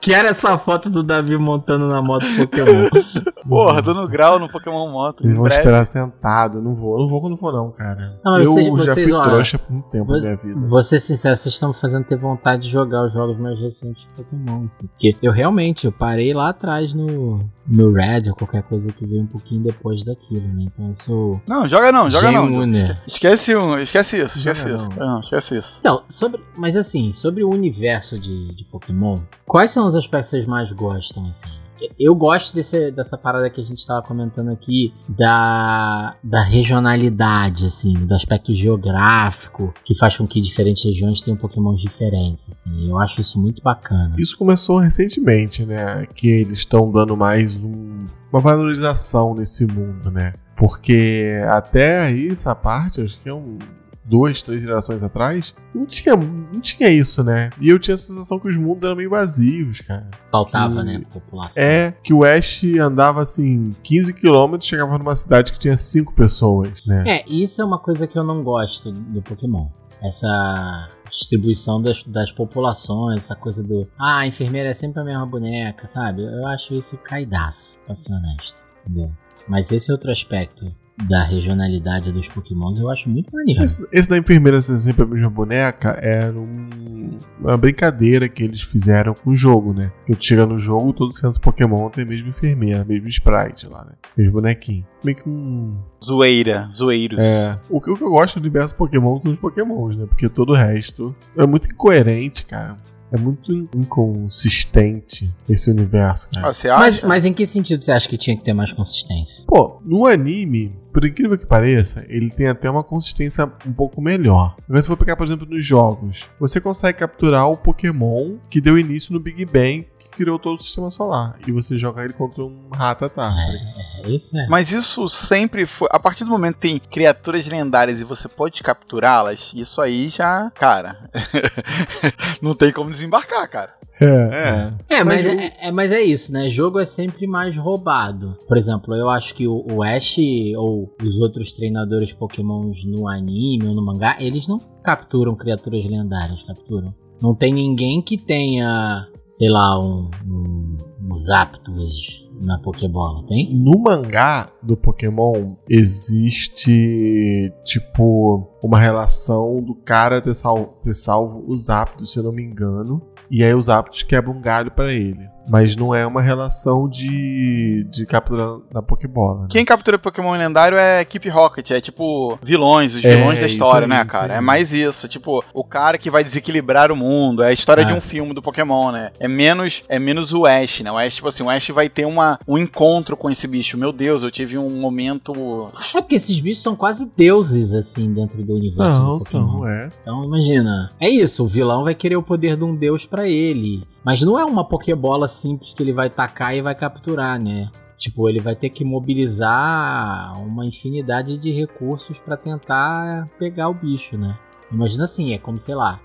que era essa foto do Davi montando na moto Pokémon. Porra, dando grau no Pokémon moto. Vocês vão breve. esperar sentado. Não vou. Não vou quando for, não, cara. Não, mas eu vocês- já vocês, fui ó, trouxa por muito tempo Você, minha vida. vou ser sincero, vocês estão me fazendo ter vontade de jogar os jogos mais recentes de Pokémon, assim. Porque eu realmente, eu parei lá atrás no, no Red ou qualquer coisa que veio um pouquinho depois daquilo, né? Então eu sou Não, joga não, joga não. Genuiner. Esquece, um, esquece isso, esquece Joga isso. não. Não, esquece isso. Não, sobre, mas assim, sobre o universo de, de Pokémon, quais são os aspectos que vocês mais gostam, assim? Eu gosto desse, dessa parada que a gente estava comentando aqui, da, da regionalidade, assim, do aspecto geográfico, que faz com que diferentes regiões tenham Pokémons diferentes, assim. Eu acho isso muito bacana. Isso começou recentemente, né? Que eles estão dando mais um- uma valorização nesse mundo, né? Porque até aí, essa parte, acho que é um, duas, três gerações atrás, não tinha, não tinha isso, né? E eu tinha a sensação que os mundos eram meio vazios, cara. Faltava, Hum. né, população. É que o Ash andava assim, 15 km, chegava numa cidade que tinha cinco pessoas, né? É, isso é uma coisa que eu não gosto do Pokémon. Essa distribuição das, das populações, essa coisa do. Ah, a enfermeira é sempre a mesma boneca, sabe? Eu acho isso caidaço, pra ser honesto. Entendeu? Mas esse outro aspecto da regionalidade dos Pokémons eu acho muito maneiro. Esse, esse da enfermeira ser sempre a mesma boneca era um- uma brincadeira que eles fizeram com o jogo, né? Que tu chega no jogo, todo centro Pokémon tem a mesma enfermeira, mesmo sprite lá, né? Mesmo bonequinho. Meio que um. Zoeira, zoeiros. É. O, que- o que eu gosto do universo Pokémon são os Pokémons, né? Porque todo o resto é muito incoerente, cara. É muito in- inconsistente esse universo, cara. Ah, você Mas, acha? mas em que sentido você acha que tinha que ter mais consistência? Pô, no anime, por incrível que pareça, ele tem até uma consistência um pouco melhor. Mas se for pegar, por exemplo, nos jogos, você consegue capturar o Pokémon que deu início no Big Bang, que criou todo o sistema solar. E você joga ele contra um Rattata. É, isso é. Mas isso sempre foi. A partir do momento que tem criaturas lendárias e você pode capturá-las, isso aí já. Cara. não tem como desembarcar, cara. É. É, mas, Mas é, é- mas é isso, né? Jogo é sempre mais roubado. Por exemplo, eu acho que o, o Ash ou os outros treinadores Pokémons no anime ou no mangá, eles não capturam criaturas lendárias, capturam. Não tem ninguém que tenha, sei lá, um, um, um Zapdos na Pokébola, tem? No mangá do Pokémon existe, tipo, uma relação do cara ter, sal- ter salvo os Zapdos, se eu não me engano. E aí os Zapdos quebram um galho pra ele. Mas não é uma relação de, de captura na Pokébola. né? Quem captura Pokémon lendário é equipe Rocket, é tipo vilões, os É, vilões da isso história, né, cara? aí. É mais isso, tipo, o cara que vai desequilibrar o mundo, é a história de Ah. um filme do Pokémon, né? É menos, é menos o Ash, né? O Ash, tipo assim, o Ash vai ter uma, um encontro com esse bicho. Meu Deus, eu tive um momento. É porque esses bichos são quase deuses, assim, dentro do universo São, do Pokémon. são, é. Então imagina, é isso, o vilão vai querer o poder de um deus pra ele. Mas não é uma Pokébola simples que ele vai tacar e vai capturar, né? Tipo, ele vai ter que mobilizar uma infinidade de recursos pra tentar pegar o bicho, né? Imagina assim, é como, sei lá,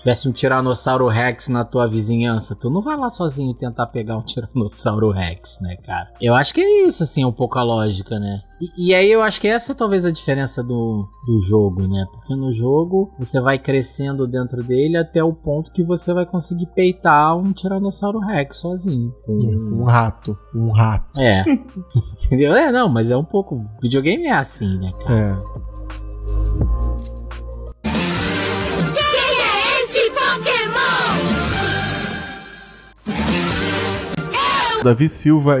tivesse um Tiranossauro Rex na tua vizinhança, tu não vai lá sozinho tentar pegar um Tiranossauro Rex, né, cara? Eu acho que é isso, assim, um pouco a lógica, né? E, e aí eu acho que essa é talvez a diferença do, do jogo, né? Porque no jogo você vai crescendo dentro dele até o ponto que você vai conseguir peitar um Tiranossauro Rex sozinho. Um rato. Um rato. É. Entendeu? É, não, mas é um pouco. Videogame é assim, né, cara? É. Davi Silva.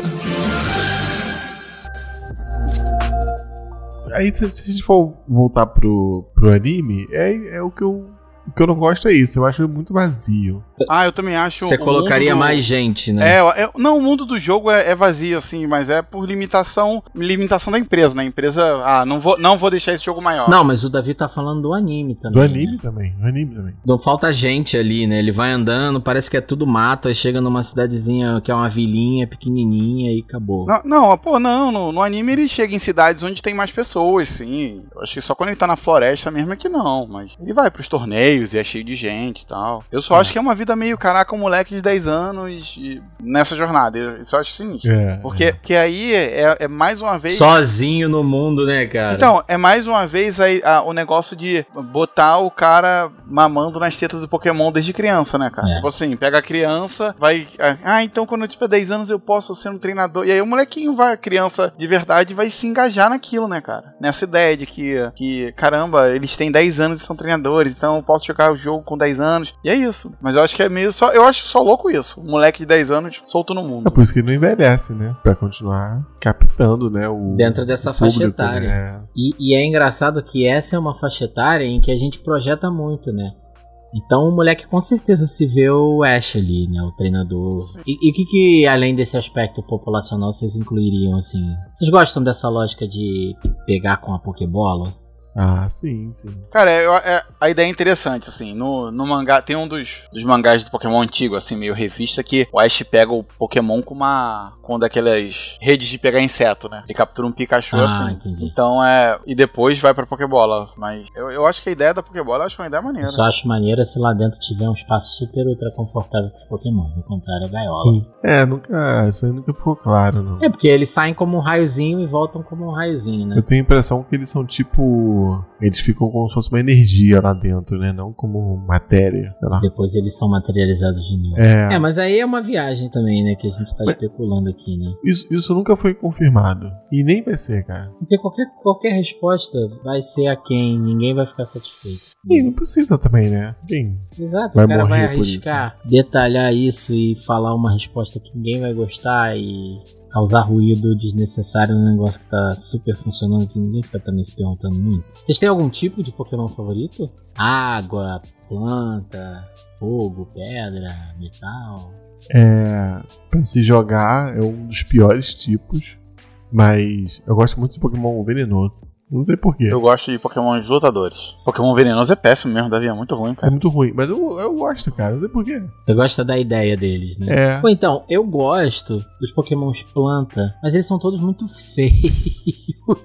Aí, se, se a gente for voltar pro, pro anime, é, é o que eu. O que eu não gosto é isso. Eu acho muito vazio. Ah, eu também acho. Você colocaria mundo do- mais gente, né? É, é- não, o mundo do jogo é, é vazio, assim, mas é por limitação limitação da empresa, né? A empresa, ah, não vou, não vou deixar esse jogo maior. Não, mas o Davi tá falando do anime também. Do anime né? também. Do anime também. Não falta gente ali, né? Ele vai andando, parece que é tudo mato, aí chega numa cidadezinha que é uma vilinha pequenininha e acabou. Não, não, pô, não, no, no anime ele chega em cidades onde tem mais pessoas, sim. Eu acho que só quando ele tá na floresta mesmo é que não, mas ele vai pros torneios e é cheio de gente e tal. Eu só acho que é uma vida meio, caraca, um moleque de 10 anos e- nessa jornada. Eu só acho sinistro. É. Porque, porque aí é, é mais uma vez. Sozinho no mundo, né, cara? Então, é mais uma vez aí, a- o negócio de botar o cara mamando nas tetas do Pokémon desde criança, né, cara? É. Tipo assim, pega a criança, vai. Ah, então quando eu tiver 10 anos eu posso ser um treinador. E aí o molequinho vai, a criança de verdade, vai se engajar naquilo, né, cara? Nessa ideia de que, que caramba, eles têm 10 anos e são treinadores, então eu posso jogar o jogo com 10 anos. E é isso. Mas eu acho que é meio só. Eu acho só louco isso. Um moleque de 10 anos solto no É mundo. por isso que ele não envelhece, né? Pra continuar captando, né? O, Dentro dessa público, faixa etária. né? E, e é engraçado que essa é uma faixa etária em que a gente projeta muito, né? Então o moleque com certeza se vê o Ash ali, né? O treinador. E e o que, que, além desse aspecto populacional, vocês incluiriam, assim? Vocês gostam dessa lógica de pegar com a Pokébola? Ah, sim, sim. Cara, eu- é- a ideia é interessante, assim. No, no mangá, tem um dos, dos mangás do Pokémon antigo, assim, meio revista, que o Ash pega o Pokémon com uma. com uma daquelas redes de pegar inseto, né? Ele captura um Pikachu Ah, assim. entendi. Então é. E depois vai pra Pokébola. Mas eu, eu acho que a ideia da Pokébola eu acho uma ideia maneira. Eu só acho maneiro se lá dentro tiver um espaço super ultra confortável pros Pokémon. No contrário, é gaiola. Hum. É, nunca. Isso aí nunca ficou claro, não. É porque eles saem como um raiozinho e voltam como um raiozinho, né? Eu tenho a impressão que eles são tipo. Eles ficam como se fosse uma energia lá dentro, né? Não como matéria. Sei lá. Depois eles são materializados de novo. É. É, mas aí é uma viagem também, né? Que a gente tá especulando aqui, né? Isso, isso nunca foi confirmado. E nem vai ser, cara. Porque qualquer, qualquer resposta vai ser a quem, ninguém vai ficar satisfeito. E não precisa também, né? Bem, Exato, Vai o cara vai morrer por arriscar detalhar isso e falar uma resposta que ninguém vai gostar e causar ruído desnecessário num negócio que tá super funcionando que ninguém fica também se perguntando muito. Vocês têm algum tipo de Pokémon favorito? Água, planta, fogo, pedra, metal? é. Pra se jogar é um dos piores tipos. Mas eu gosto muito de Pokémon venenoso. Não sei porquê. Eu gosto de Pokémon lutadores. Pokémon venenoso é péssimo mesmo, Davi. É muito ruim, É cara. muito ruim. Mas eu, eu gosto, cara. Não sei porquê. Você gosta da ideia deles, né? É. Pô, então, eu gosto dos pokémons planta, mas eles são todos muito feios.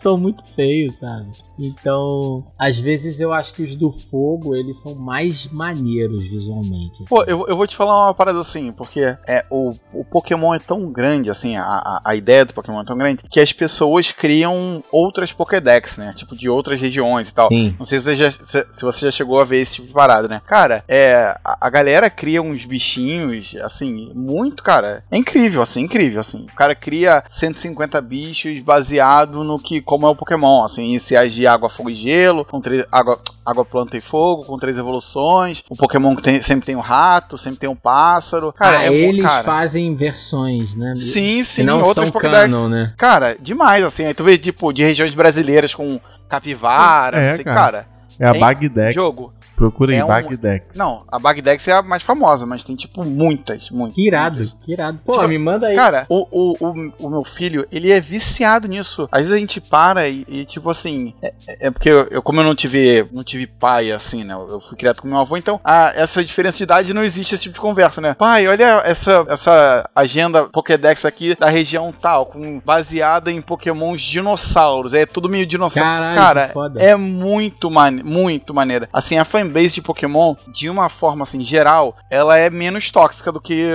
são muito feios, sabe? Então, às vezes eu acho que os do fogo, eles são mais maneiros visualmente. assim. Pô, eu, eu vou te falar uma parada assim, porque é, o, o Pokémon é tão grande, assim, a, a, a ideia do Pokémon é tão grande, que as pessoas criam outras Pokédex, né? Tipo, de outras regiões e tal. Sim. Não sei se você, já, se, se você já chegou a ver esse tipo de parada, né? Cara, é, a, a galera cria uns bichinhos, assim, muito, cara. É incrível, assim, incrível, assim. O cara cria 150 bichos baseado no que, como é o Pokémon, assim, iniciais de água, fogo e gelo, com três, água, água, planta e fogo, com três evoluções. O Pokémon que tem- sempre tem um rato, sempre tem um pássaro. Cara, ah, é eles cara, fazem versões, né? Sim, sim, E não são Pokédex. canon, né? Cara, demais, assim. Aí tu vê, tipo, de regiões brasileiras com capivara, É, não sei, cara. cara. É a Bagdex. Jogo. Procura aí, É um- Bagdex. Não, a Bagdex é a mais famosa, mas tem, tipo, muitas, muitas. Que irado, que irado. Pô, Tipo, me manda aí. Cara, o, o, o, o meu filho, ele é viciado nisso. Às vezes a gente para e, e, tipo assim. É, é porque eu, eu- como eu não tive, não tive pai assim, né? Eu fui criado com meu avô, então a, essa diferença de idade não existe esse tipo de conversa, né? Pai, olha essa, essa agenda Pokédex aqui da região tal, com, baseada em Pokémons dinossauros. É tudo meio dinossauro. Caralho, Cara, que foda. é muito, mane muito maneira. Assim, a fanbase de Pokémon, de uma forma assim, geral, ela é menos tóxica do que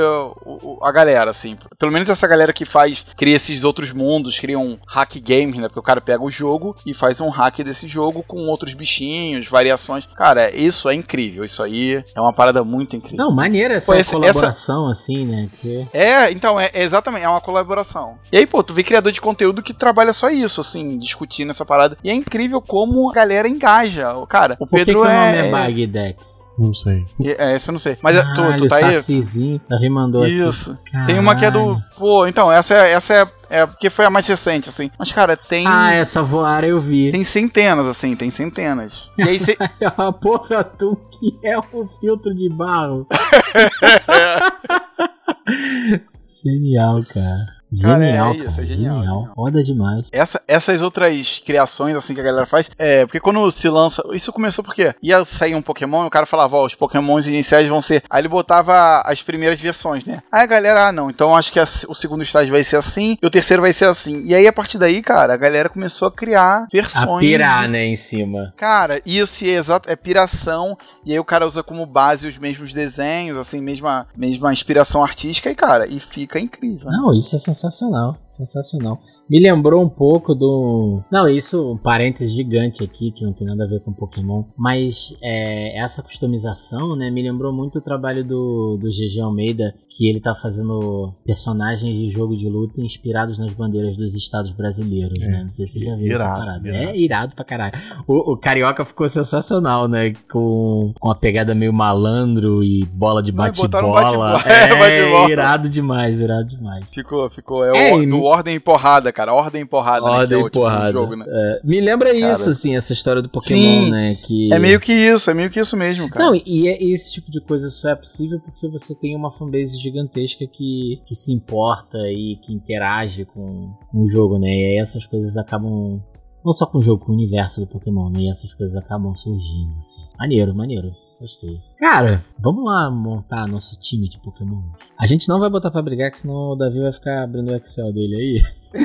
a galera, assim. Pelo menos essa galera que faz, cria esses outros mundos, cria um hack game, né? Porque o cara pega o jogo e faz um hack desse jogo com outros bichinhos, variações. Cara, isso é incrível. Isso aí é uma parada muito incrível. Não, maneira essa Pô, esse- colaboração, assim, né? Que... É, então, é, é exatamente, é uma colaboração. E aí, pô, tu vê criador de conteúdo que trabalha só isso, assim, discutindo essa parada. E é incrível como a galera engaja. Cara, o Por que, que Pedro o nome é. É Bagdex? Não sei. É, essa eu não sei. Mas é, tu, Caralho, tu tá aí. Sacizinho, tá remandou aqui. Isso. Tem uma que é do. Caralho. Pô, então, essa é, essa é, é porque foi a mais recente, assim. Mas, cara, tem. Ah, essa voara eu vi. Tem centenas, assim, tem centenas. E aí você. A porra tu que é um filtro de barro. Genial, cara. Cara, é Genial, isso, é genial, genial. Foda demais. Essa, essas outras criações assim que a galera faz, é, porque quando se lança, isso começou porque ia sair um Pokémon e o cara falava, ó, os Pokémons iniciais vão ser, aí ele botava as primeiras versões, né? Aí a galera, ah, não, então acho que a- o segundo estágio vai ser assim e o terceiro vai ser assim. E aí a partir daí, cara, a galera começou a criar versões. A pirar, né, em cima. Cara, isso é exato, é piração, e aí o cara usa como base os mesmos desenhos, assim, mesma, mesma inspiração artística, e cara, e fica incrível. né? Não, isso é sensacional. Sensacional. Me lembrou um pouco do. Não, isso, um parênteses gigante aqui, que não tem nada a ver com Pokémon. Mas é, essa customização, né, me lembrou muito o trabalho do, do GG Almeida, que ele tá fazendo personagens de jogo de luta inspirados nas bandeiras dos estados brasileiros, É. né? Não sei se você já viu essa parada. irado. É irado pra caralho. O, o Carioca ficou sensacional, né? Com, com uma pegada meio malandro e bola de bate-bola. bate-bola. É, É, bate-bola. irado demais, irado demais. Ficou, ficou. É, É, o, e- do Ordem e Porrada, cara. Ordem e Porrada. né, é Ordem o e tipo do porrada. jogo, né? É, me lembra Cara. isso, assim, essa história do Pokémon, Sim. né? Que... É meio que isso, é meio que isso mesmo, cara. Não, e é- esse tipo de coisa só é possível porque você tem uma fanbase gigantesca que, que se importa e que interage com, com o jogo, né? E aí essas coisas acabam Não só com o jogo, com o universo do Pokémon, né? E essas coisas acabam surgindo, assim. Maneiro, maneiro. Gostei. Cara, vamos lá montar nosso time de Pokémon. A gente não vai botar pra brigar, que senão o Davi vai ficar abrindo o Excel dele aí.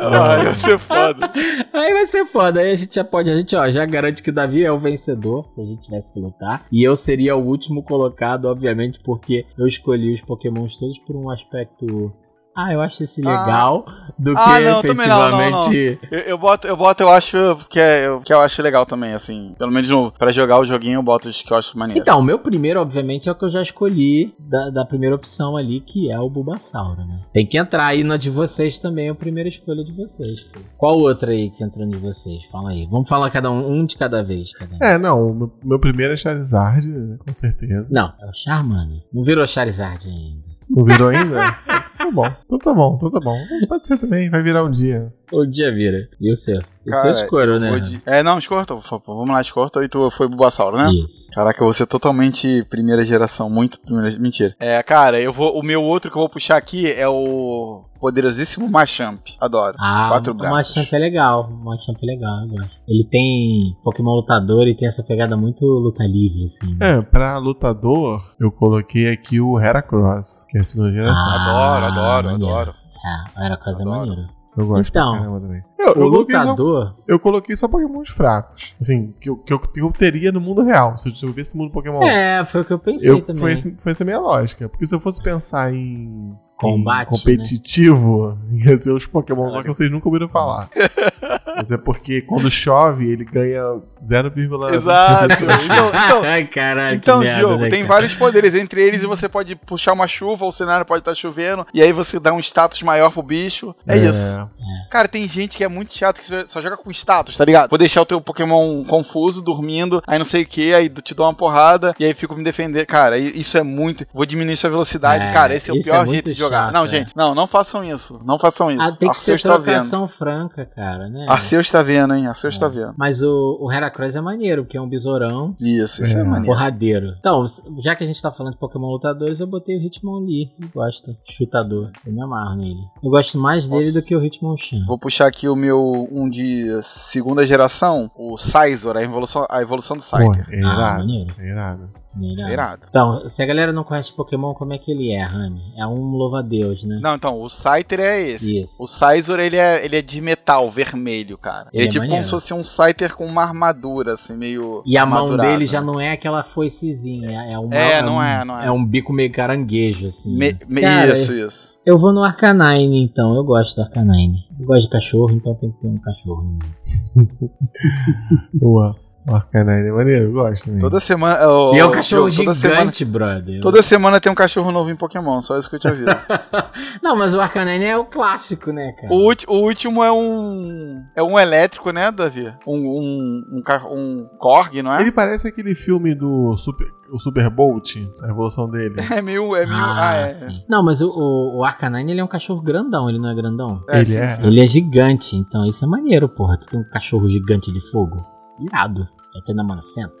Ai, vai ser foda. Aí vai ser foda. Aí a gente já pode, a gente ó, já garante que o Davi é o vencedor, se a gente tivesse que lutar. E eu seria o último colocado, obviamente, porque eu escolhi os Pokémons todos por um aspecto. Ah, eu acho esse legal do que Ah, não, também não, não, não. efetivamente. Eu, eu boto, eu boto, eu acho que, é, eu- que eu acho legal também, assim. Pelo menos no, pra jogar o joguinho, eu boto os que eu acho maneiro. Então, o meu primeiro, obviamente, é o que eu já escolhi da, da primeira opção ali, que é o Bulbasauro, né? Tem que entrar aí na de vocês também, a primeira escolha de vocês. pô. Qual outra aí que entrou de vocês? Fala aí. Vamos falar cada um, um de cada vez. Cada um. É, não, o meu, meu primeiro é Charizard, com certeza. Não, é o Charmander. Não virou Charizard ainda. Não virou ainda? Então tá bom, então tá bom, então tá bom. Pode ser também, vai virar um dia. O dia vira. E o seu? O seu escolho, né? De- É, não, escorta. Vamos lá, escorta. E tu foi Bulbasauro, né? Isso. Caraca, eu vou ser totalmente primeira geração, muito primeira. Mentira. É, cara, eu vou. O meu outro que eu vou puxar aqui é o poderosíssimo Machamp. Adoro. Ah, Quatro o braços. Machamp é legal. O Machamp é legal, eu gosto. Ele tem Pokémon lutador e tem essa pegada muito luta livre, assim. É, pra lutador, eu coloquei aqui o Heracross, que é a segunda geração. Adoro, adoro, Ah, maneiro. adoro. É, o Heracross é Adoro. maneiro. Eu gosto Então, pra caramba também. Eu, O eu coloquei só, lutador. eu coloquei só Pokémons fracos. Assim, que eu, que eu, que eu teria no mundo real. Se eu, se eu visse no mundo Pokémon. É, foi o que eu pensei eu, também. foi, esse- foi essa a minha lógica. Porque se eu fosse pensar em. Combate, em competitivo, ia ser os Pokémon lá que vocês nunca ouviram falar. Mas é porque quando chove, ele ganha 0,25. Exato. Então, então, Ai, caralho, Então, merda, Diogo, né, tem cara? vários poderes. Entre eles, você pode puxar uma chuva, o cenário pode estar chovendo, e aí você dá um status maior pro bicho. É, isso. Cara, tem gente que é muito chato que só- joga com status, tá ligado? Vou deixar o teu Pokémon confuso, dormindo, aí não sei o que, aí te dou uma porrada, e aí fico me defender. Cara, isso é muito. Vou diminuir sua velocidade. É, cara, esse é o isso é pior muito jeito de jogar. chato, não, é. gente, não, não façam isso. Não façam isso. Ah, tem que ser tá vendo. trocação franca, cara, né? Arceus tá vendo, hein? Arceus tá vendo. Mas o, o Heracross é maneiro, porque é um besourão Isso, isso é, É. maneiro. porradeiro. Então, já que a gente tá falando de Pokémon lutadores, eu botei o Hitmonlee. Eu gosto. Chutador. Eu me amarro nele. Eu gosto mais dele do que o Hitmonchan. Vou puxar aqui o meu um de segunda geração, o Scizor, a evolução, a evolução do Scyther. é Ah, irado. maneiro. É irado. É irado. Então, se a galera não conhece Pokémon, como é que ele é, Rami? É um louva-a-Deus, né? Não, então, o Scyther é esse. Isso. O Scizor, ele é, ele é de metal, vermelho, cara. Ele, Ele é é tipo como maneiro. se fosse um Scyther com uma armadura, assim, meio E a mão dele já né? não é aquela foicezinha, é uma, É, um- não é, não é. É um bico meio caranguejo, assim. Me- me- Cara, isso, isso. Eu vou no Arcanine, então. Eu gosto do Arcanine. Eu gosto de cachorro, então tem que ter um cachorro. no meio. Boa. O Arcanine é maneiro, eu gosto também. Toda semana... ô, e é um cachorro toda semana, gigante, brother. toda semana tem um cachorro novo em Pokémon, só isso que eu te aviso. Não, mas o Arcanine é o clássico, né, cara? o, o último é um... É um elétrico, né, Davi? Um, um, um, um Korg, não é? Ele parece aquele filme do Super, o Super Bolt, a evolução dele. É meio... É meio ah, é. sim. Não, mas o, o, o Arcanine ele é um cachorro grandão, ele não é grandão? É, Ele sim, é? sim. Ele é gigante, então isso é maneiro, porra. Tu tem um cachorro gigante de fogo. Irado. Tá tendo amanecendo.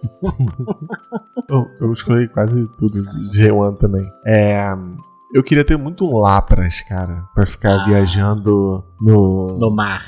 Eu, eu escolhi quase tudo de G1 também. É. Eu queria ter muito um Lapras, cara, pra ficar Ah. viajando no, No mar.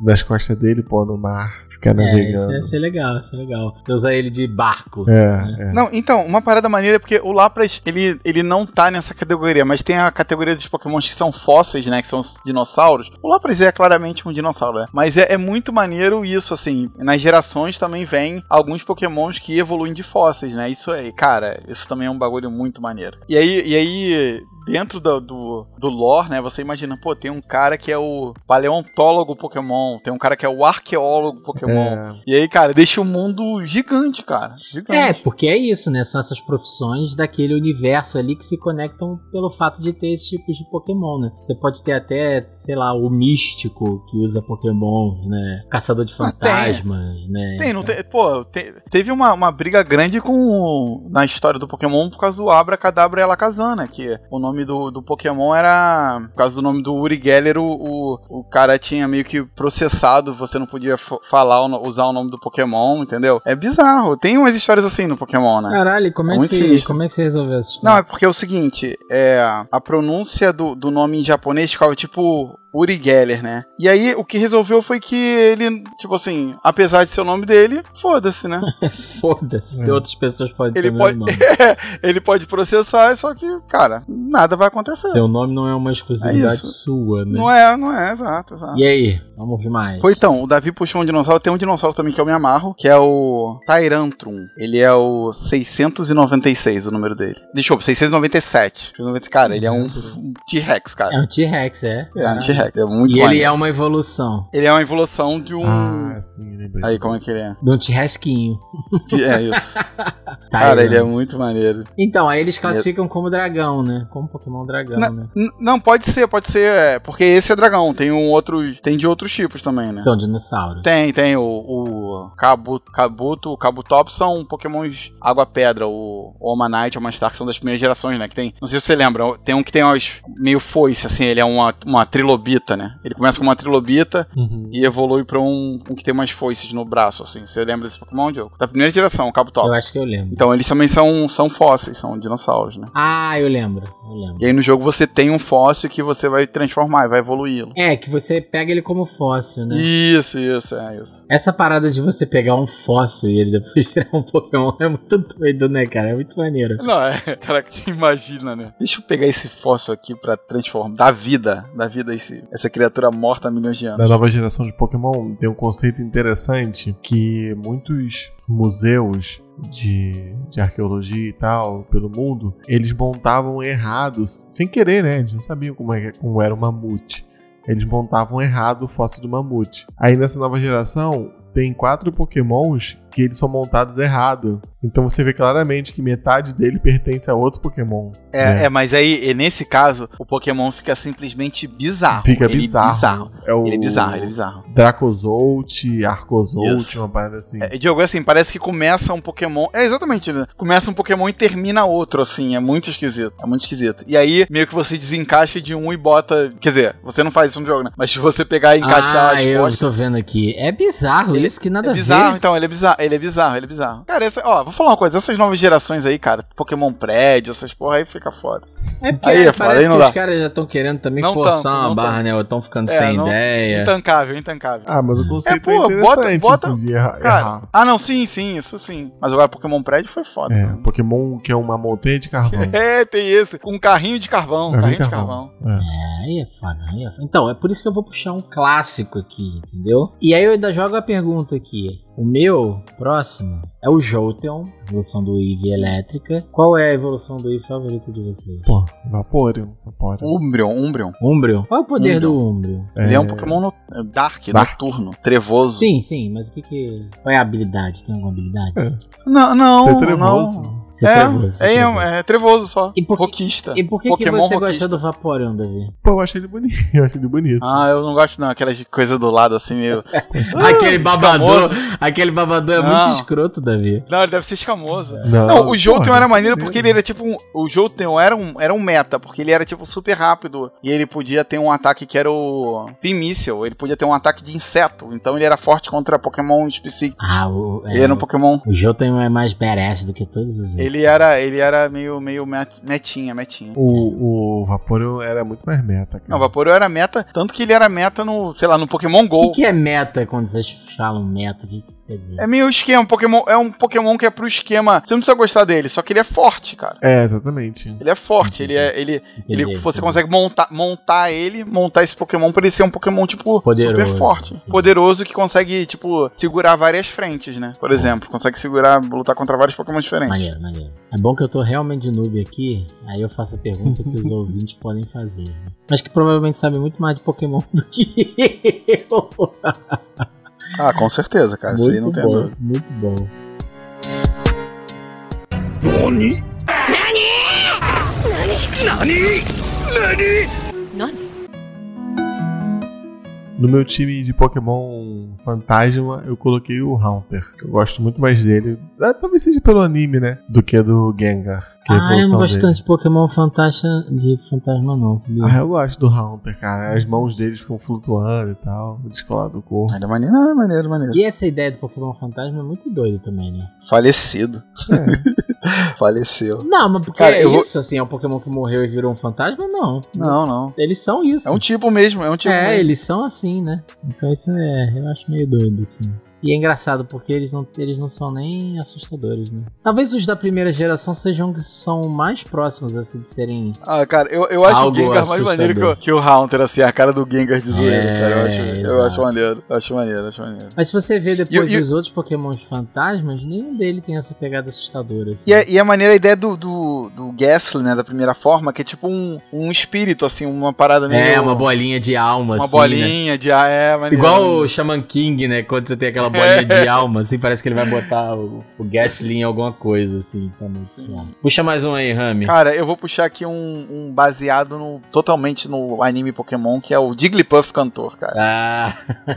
Nas costas dele, pô, no mar, ficar É, navegando. isso ia ser legal, isso é legal. Você usa ele de barco. É, é. Não, então, uma parada maneira é porque o Lapras, ele, ele não tá nessa categoria, mas tem a categoria dos pokémons que são fósseis, né, que são os dinossauros. O Lapras é claramente um dinossauro, né? Mas é, é muito maneiro isso, assim, nas gerações também vem alguns pokémons que evoluem de fósseis, né? Isso aí, cara, isso também é um bagulho muito maneiro. E aí, e aí dentro do, do, do lore, né, você imagina, pô, tem um cara que é o paleontólogo Pokémon, tem um cara que é o arqueólogo Pokémon. É. E aí, cara, deixa o mundo gigante, cara. Gigante. É, porque é isso, né? São essas profissões daquele universo ali que se conectam pelo fato de ter esses tipos de Pokémon, né? Você pode ter até, sei lá, o místico que usa Pokémon, né? Caçador de Ah, tem. fantasmas, né? Tem, não tem. Pô, te- teve uma, uma briga grande com na história do Pokémon por causa do Abracadabra e Alakazam, né? Que o nome do, do Pokémon era. Por causa do nome do Uri Geller, o, o, o cara tinha meio que processado, você não podia falar, usar o nome do Pokémon, entendeu? É bizarro. Tem umas histórias assim no Pokémon, né? Caralho, como é, que Muito você, sinistro. como é que você resolveu essa Não, é porque é o seguinte, é, a pronúncia do, do nome em japonês ficava tipo Uri Geller, né? E aí o que resolveu foi que ele, tipo assim, apesar de ser o nome dele, foda-se, né? Foda-se, É. outras pessoas podem ter Ele o meu pode, nome. ele pode processar, só que, cara, nada vai acontecer. Seu nome não é uma exclusividade É sua, né? Não é, não é, exato, exato. E aí, vamos ver mais. Foi então, o Davi puxou um dinossauro, tem um dinossauro também que eu me amarro, que é o Tyrantrum. Ele é o 696, o número dele. Deixa eu, 697. 690, Cara, ele é um um T-Rex, É cara. um T-Rex, é. É um T-Rex, é muito E ele é uma evolução Ele é uma evolução de um. Ah, sim, lembrei. Aí, como é que ele é? de um T-Rexquinho. É isso. Cara, ele é muito maneiro. Então, aí eles classificam como dragão, né? Como Pokémon dragão, né? N- não, pode ser, pode ser. é, porque esse é dragão. Tem um outro. Tem de outros tipos também, né? São dinossauros. Tem, tem. O, o Kabuto, Kabuto, o Kabutops são pokémons água-pedra. O o Omanite o Omanstar, que são das primeiras gerações, né? Que tem. Não sei se você lembra. Tem um que tem umas meio foice, assim. Ele é uma, uma trilobita, né? Ele começa com uma trilobita Uhum. e evolui pra um, um que tem umas foices no braço, assim. Você lembra desse Pokémon, Diogo? Da primeira geração, o Kabutops. Eu acho que eu lembro. Então eles também são, são fósseis, são dinossauros, né? Ah, eu lembro. Eu lembro. E aí no jogo você tem um fóssil que você vai transformar, vai evoluí-lo. É, que você pega ele como fóssil, né? Isso, isso, é isso. Essa parada de você pegar um fóssil e ele depois virar um Pokémon é muito doido, né, cara? É muito maneiro. Não, é, cara, imagina, né? Deixa eu pegar esse fóssil aqui pra transformar, dar vida, dar vida a esse, essa criatura morta há milhões de anos. Na nova geração de Pokémon tem um conceito interessante que muitos museus de, de arqueologia e tal pelo mundo, eles montavam errados, sem querer, né? Eles não sabiam como, é, como era o mamute. Eles montavam errado o fóssil do mamute. Aí nessa nova geração tem quatro Pokémons que eles são montados errado. Então você vê claramente que metade dele pertence a outro Pokémon. É, É. é, mas aí, nesse caso, o Pokémon fica simplesmente bizarro. Fica Ele é bizarro. bizarro. É o Ele é bizarro, ele é bizarro. Dracozolt, Arcozolt, Isso. uma parada assim. É, Diogo, assim, parece que começa um Pokémon. É exatamente, né? Começa um Pokémon e termina outro, assim. É muito esquisito. É muito esquisito. E aí, meio que você desencaixa de um e bota. Quer dizer, você não faz isso no jogo, né? Mas se você pegar e encaixar ah, as eu costas. tô vendo aqui. É bizarro Ele- isso, que nada É a bizarro, ver. então, ele é bizarro, ele é bizarro, ele é bizarro. Cara, essa, ó, vou falar uma coisa, essas novas gerações aí, cara, Pokémon prédio, essas porra aí fica foda. É porque Aí é foda, parece aí que dá. os caras já estão querendo também Não forçar tanto, uma barra, né? Ou estão ficando É, sem não- ideia. Intancável, intancável. Ah, mas o conceito É, é, pô, bota- interessante, bota- assim, de erra- Cara, errar. ah não, sim, sim, isso sim. Mas agora Pokémon prédio foi foda. É, cara. Pokémon que é uma montanha de carvão. É, tem esse. Um carrinho de carvão. Carrinho carrinho de de carvão. carvão. É. É, aí é foda, aí é foda. Então, é por isso que eu vou puxar um clássico aqui, entendeu? E aí eu ainda jogo a pergunta aqui. O meu próximo é o Jolteon, evolução do Eevee elétrica. Qual é a evolução do Eevee favorita de vocês? Pô, Vaporeon. Vaporeon. Umbreon, Umbreon. Umbreon. Qual é o poder Umbreon. do Umbreon? Ele é um Pokémon no- é Dark, Dark. noturno, trevoso. Sim, sim, mas o que que... Qual é a habilidade? Tem alguma habilidade? Não, não, Ser trevoso. não. Ser É, trevoso, ser é, trevoso. é, trevoso só. E por que- Roquista. E por que, que você roquista. gosta do Vaporeon, Davi? Pô, eu acho ele bonito. Eu acho ele bonito. Ah, eu não gosto não, aquelas coisas do lado assim, meio... aquele babador, aquele babador é Não. muito escroto, Davi. Não, ele deve ser escamoso. Não, Não, o Jolteon era maneiro porque ele era tipo um. O Jolteon era um, era um meta, porque ele era tipo super rápido. E ele podia ter um ataque que era o Pin Missile. Ele podia ter um ataque de inseto. Então ele era forte contra Pokémon específico. Ah, o, é, Ele era um Pokémon. o Jolteon é mais badass do que todos os outros. Ele era, ele era meio, meio met- metinha, metinha. O, o Vaporeon era muito mais meta, cara. Não, o Vaporeon era meta, tanto que ele era meta no, sei lá, no Pokémon O GO. que, que é meta quando vocês falam meta? O que, que quer dizer? É meio esquema, Pokémon, é um Pokémon que é pro esquema. Você não precisa gostar dele, só que ele é forte, cara. É, exatamente. Ele é forte, ele é. Ele, Entendi, ele, você entendi. consegue montar, montar ele, montar esse Pokémon pra ele ser um Pokémon, tipo, Poderoso. super forte. Entendi. Poderoso que consegue, tipo, segurar várias frentes, né? Por exemplo, consegue segurar, lutar contra vários Pokémon diferentes. Maneiro, maneiro. É bom que eu tô realmente de noob aqui, aí eu faço a pergunta que os ouvintes podem fazer. né? Mas que provavelmente sabem muito mais de Pokémon do que eu. Ah, com certeza, cara. Isso aí não muito tem bom, dúvida. muito bom. No meu time de Pokémon Fantasma, eu coloquei o Haunter. Eu gosto muito mais dele. Ah, talvez seja pelo anime, né? Do que do Gengar. Que é Ah, eu não gosto dele. tanto de Pokémon Fantasma, de Fantasma não, sabia? Ah, eu gosto do Haunter, cara. As mãos deles ficam flutuando e tal. O descolar do corpo. Ele é maneiro, ah, maneiro, maneiro. E essa ideia do Pokémon Fantasma é muito doida também, né? Falecido. Faleceu. Não, mas porque Cara, é eu vou- isso, assim, é um Pokémon que morreu e virou um fantasma? Não. Não, não. Eles são isso. É um tipo mesmo, é um tipo é, mesmo. eles são assim, né? Então isso é, eu acho meio doido, assim. E é engraçado porque eles não, eles não são nem assustadores, né? Talvez os da primeira geração sejam que são mais próximos, assim, de serem. Ah, cara, eu, eu acho o Gengar mais assustador. maneiro que o, que o Haunter, assim, a cara do Gengar de zoeiro, É, cara. Eu acho, eu exato. acho maneiro, acho maneiro, acho maneiro. Mas se você vê depois E- e- os outros Pokémons fantasmas, nenhum dele tem essa pegada assustadora, assim. E é, e é maneira a ideia do, do, do Gastly, né, da primeira forma, que é tipo um, um espírito, assim, uma parada meio... É, uma bolinha de alma, Uma assim, né? bolinha de... Ah, é, maneiro. Igual o Shaman King, né? Quando você tem aquela bolinha de alma, assim, parece que ele vai botar o, o Gasly em alguma coisa, assim, tá muito suave. Puxa mais um aí, Rami. Cara, eu vou puxar aqui um, um baseado no, totalmente no anime Pokémon, que é o Jigglypuff cantor, cara. Ah,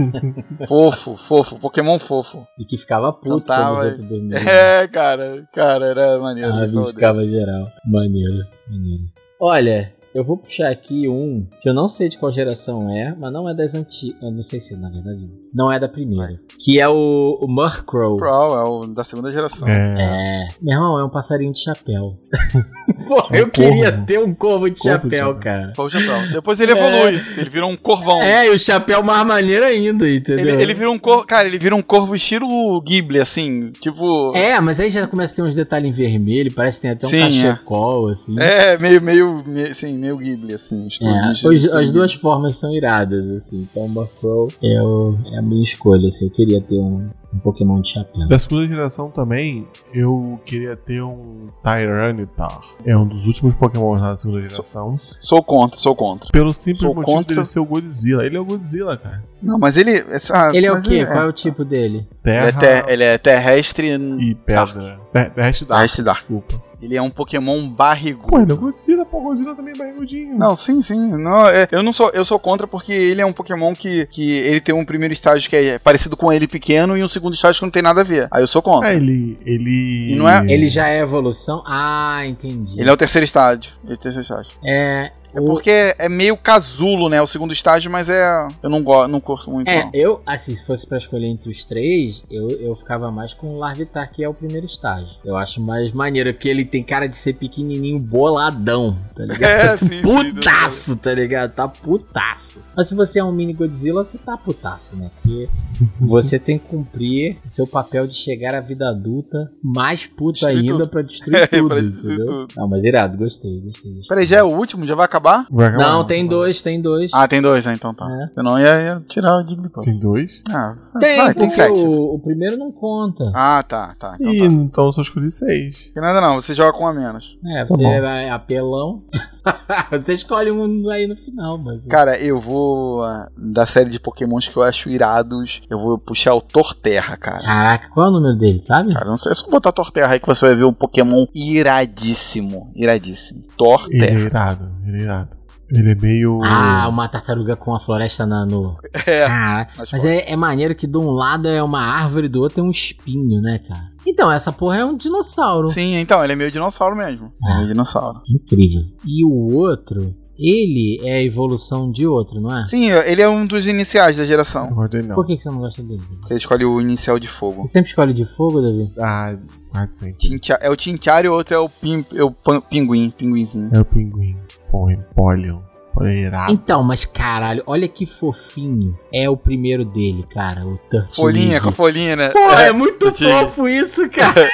fofo, fofo, Pokémon fofo. e que ficava puto Cantava, quando os outros dormiam. É, cara, cara, era maneiro. Ah, ficava geral. Maneiro, maneiro. Olha, eu vou puxar aqui um que eu não sei de qual geração é, mas não é das antigas. Eu não sei se, na verdade, não é da primeira. Que é o, o Murkrow. Pro é o da segunda geração. É. É. Meu irmão, é um passarinho de chapéu. Pô, É um eu queria ter um corvo de Corvo de chapéu, chapéu. cara. Foi o chapéu. Depois ele evolui, ele vira um corvão. É, e o chapéu mais maneiro ainda, entendeu? Ele, ele vira um corvo. Cara, ele vira um corvo estilo Ghibli, assim. Tipo. É, mas aí já começa a ter uns detalhes em vermelho, parece que tem até um Sim, é. cachecol, assim. É, meio, meio, meio, assim, meio Ghibli, assim. É, os- estilo as duas formas são iradas, assim. Então, o Murkrow é, o- é a minha escolha, assim. Eu queria ter um, um Pokémon de chapéu. Da segunda geração também, eu queria ter um Tyranitar. É um dos últimos Pokémon da segunda geração. Sou contra, sou contra. Pelo simples Sou motivo contra. dele ser o Godzilla. Ele é o Godzilla, cara. Não, mas ele. essa- Ele é o quê? Qual é o tipo dele? Ele é, Terra ter- ele é terrestre. e pedra. Ter- Terrestre Dark, Dark. desculpa. Ele é um Pokémon barrigudo. Pô, ele é o Godzilla, pô. Godzilla também é barrigudinho. Não, sim, sim. Não, é, eu não sou, eu sou contra porque ele é um Pokémon que, que ele tem um primeiro estágio que é parecido com ele pequeno e um segundo estágio que não tem nada a ver. Aí eu sou contra. É, ele. Ele. E não é- Ele já é evolução? Ah, entendi. Ele é o terceiro estágio. Ele é o terceiro estágio. É. É porque é meio casulo, né? O segundo estágio, mas é. Eu não gosto, não curto muito. É, não. eu, assim, se fosse pra escolher entre os três, eu, eu ficava mais com o Larvitar, que é o primeiro estágio. Eu acho mais maneiro, porque ele tem cara de ser pequenininho boladão, tá ligado? É, sim, sim, putaço, tá ligado? Tá putaço. Mas se você é um mini Godzilla, você tá putaço, né? Porque você tem que cumprir o seu papel de chegar à vida adulta mais puto Destruir ainda tudo. pra destruir É, tudo, pra destruir entendeu? tudo. Não, mas irado, gostei, gostei. Peraí, já é o último? Já vai acabar? Vai acabar, Não, tem acabar. dois, tem dois. Ah, tem dois, né? Então tá. É. Senão ia, ia tirar o Jigglypuff. Tem dois? Ah, Tem, vai, tem sete. O, o primeiro não conta. Ah, tá, tá. Então Ih, tá. então eu só escolhi seis. Tem nada não, você joga com um a menos. É, Tá você bom. vai apelão. você escolhe um aí no final, mas. Cara, eu vou. ah, Da série de Pokémons que eu acho irados, eu vou puxar o Torterra, cara. Caraca, qual é o número dele, sabe? Cara, não sei, é só botar Torterra aí que você vai ver um Pokémon iradíssimo. Iradíssimo. Ele é Torterra. irado, ele é irado. Ele é meio. Ah, uma tartaruga com a floresta na, no. É. Caraca. Mas Mas é, é maneiro que de um lado é uma árvore e do outro é um espinho, né, cara? Então, essa porra é um dinossauro. Sim, então, ele é meio dinossauro mesmo. Ah. É meio dinossauro. Incrível. E o outro, ele é a evolução de outro, não é? Sim, ele é um dos iniciais da Não geração. gosto dele, não. Por que, que você não gosta dele? Ele escolhe o inicial de fogo. Você sempre escolhe de fogo, Davi? Ah, quase sempre. Tintia- é o Tintiar e o outro é o, pim, é o pan- pinguim, pinguinzinho. É o pinguim. Pô, Empoleon. Pô, é irado. Então, mas caralho, olha que fofinho. É o primeiro dele, cara, o Turtle. Folhinha, com a folhinha, né? Porra, é, muito eu tinha- fofo isso, cara.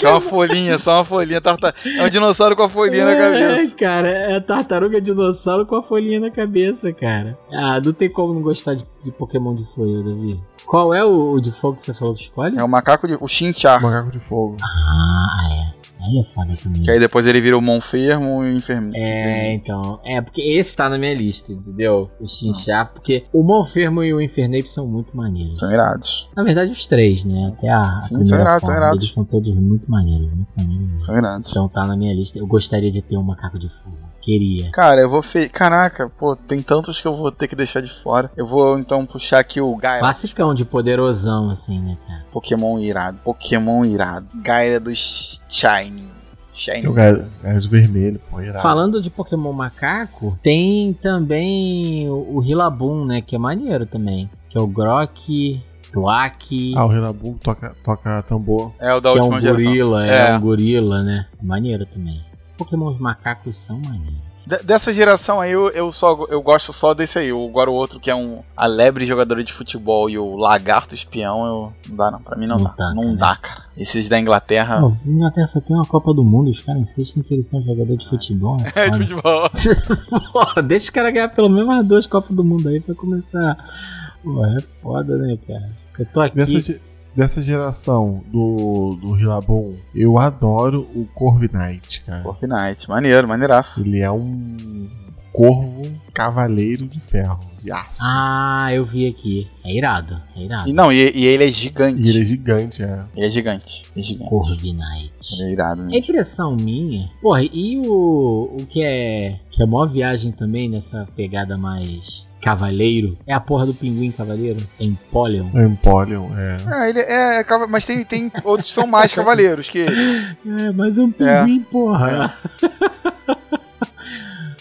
Só uma folhinha, só uma folhinha. Tarta... É um dinossauro com a folhinha na É, cabeça. cara, é a tartaruga dinossauro com a folhinha na cabeça, cara. Ah, não tem como não gostar de, de Pokémon de folha, Davi. Qual é o, o de fogo que você falou que escolhe? É o macaco de. O Chinchar. Macaco de fogo. Ah, é. Aí é foda também. Que aí depois ele vira o Monfermo e o Enfermo. É, então. É, porque esse tá na minha lista, entendeu? O Chinchá, porque o Monfermo e o Infernape são muito maneiros. São irados. Na verdade, os três, né? Até a, Sim, são irados, são irados. Eles são todos muito maneiros, muito maneiros. São irados. Então tá na minha lista. Eu gostaria de ter um macaco de fogo. Queria? Cara, eu vou fe... Caraca, pô, tem tantos que eu vou ter que deixar de fora. Eu vou então puxar aqui o Gaia. Classicão de poderosão, assim, né, cara? Pokémon irado. Pokémon irado. Gaia dos Shiny. Shiny. O Gaius vermelho, pô, irado. Falando de Pokémon macaco, tem também o, o Rillaboom, né? Que é maneiro também. Que é o Grok, Tuak. Ah, o Renabu toca, toca tambor. É o da que é um última geração. gorila, é. É. um gorila, né? Maneiro também. Pokémons macacos são maneiros. De- dessa geração aí, eu, eu só eu gosto só desse aí. O- Agora o outro que é um a lebre jogadora de futebol e o lagarto espião, eu, não dá não. Pra mim não, Não dá. taca, não né? dá, cara. Esses da Inglaterra. Pô, a Inglaterra só tem uma Copa do Mundo, os caras insistem que eles são jogadores de futebol. É É, de futebol. Porra, deixa os caras ganhar pelo menos umas duas Copas do Mundo aí pra começar. Pô, é foda, né, cara? Eu tô aqui. Dessa, ge- dessa geração do, do Rillaboom, eu adoro o Corviknight, cara. Fortnite, maneiro, maneiraço. Ele é um corvo cavaleiro de ferro, de aço. Ah, eu vi aqui. É irado, é irado. E não, e, e ele é gigante. E ele é gigante, é. Ele é gigante. Ele é gigante. Corviknight. Ele é irado É impressão minha. Porra, e o, o que é que é a maior viagem também nessa pegada mais cavaleiro é a porra do pinguim cavaleiro em Empoleon. É Empoleon, é. É, ele é, é mas tem, tem outros que são mais cavaleiros que ele. É, mas um pinguim, porra.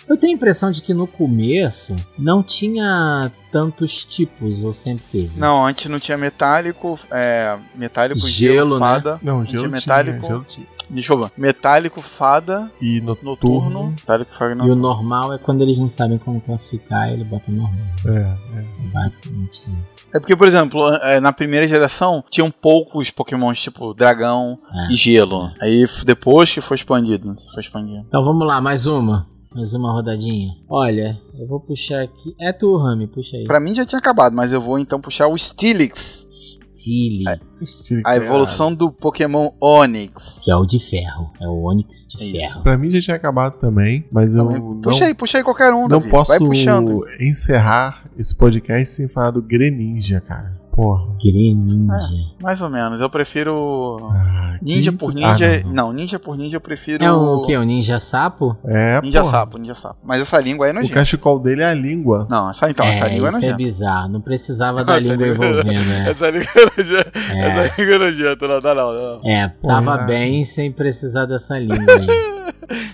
Eu tenho a impressão de que no começo não tinha tantos tipos, ou sempre teve. Não, antes não tinha metálico, é, metálico, Gelo, gelo, né? fada. Não, tinha gelo metálico. tinha, gelo tinha. Desculpa, metálico, fada, E noturno. noturno. Metálico, fada, E o noturno. normal é quando eles não sabem como classificar, ele bota normal. É, é. É basicamente isso. É porque, por exemplo, é, na primeira geração tinham poucos pokémons tipo dragão É. e gelo. Aí f- depois que foi expandido, foi expandido. Então vamos lá, mais uma. Mais uma rodadinha. Olha, eu vou puxar aqui. É tu, Rami, puxa aí. Pra mim já tinha acabado, mas eu vou então puxar o Steelix. Steely, Steelix A é evolução do Pokémon Onix. que é o de ferro. É o Onix de Isso. ferro. Pra mim já tinha acabado também, mas eu Também. não, Puxa aí, puxa aí qualquer um, não Davi. posso Vai puxando. encerrar esse podcast sem falar do Greninja, cara. Porra. Greninja. Mais ou menos. Eu prefiro. Ah, Ninja por Ah, ninja. não, não, não. ninja por ninja eu prefiro. É o que? O ninja sapo? É, Ninja porra. sapo, ninja sapo. Mas essa língua aí é O nojenta. cachecol dele é a língua. Não, essa, então, essa é, língua é isso é bizarro. Não precisava da Essa língua língua- envolvendo, né? Essa língua é nojenta. É, Essa língua é nojenta, não dá não. não. é tava irado. bem sem precisar dessa língua aí.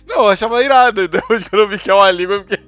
Não, eu achava irado. Depois que eu vi que é uma língua, eu fiquei.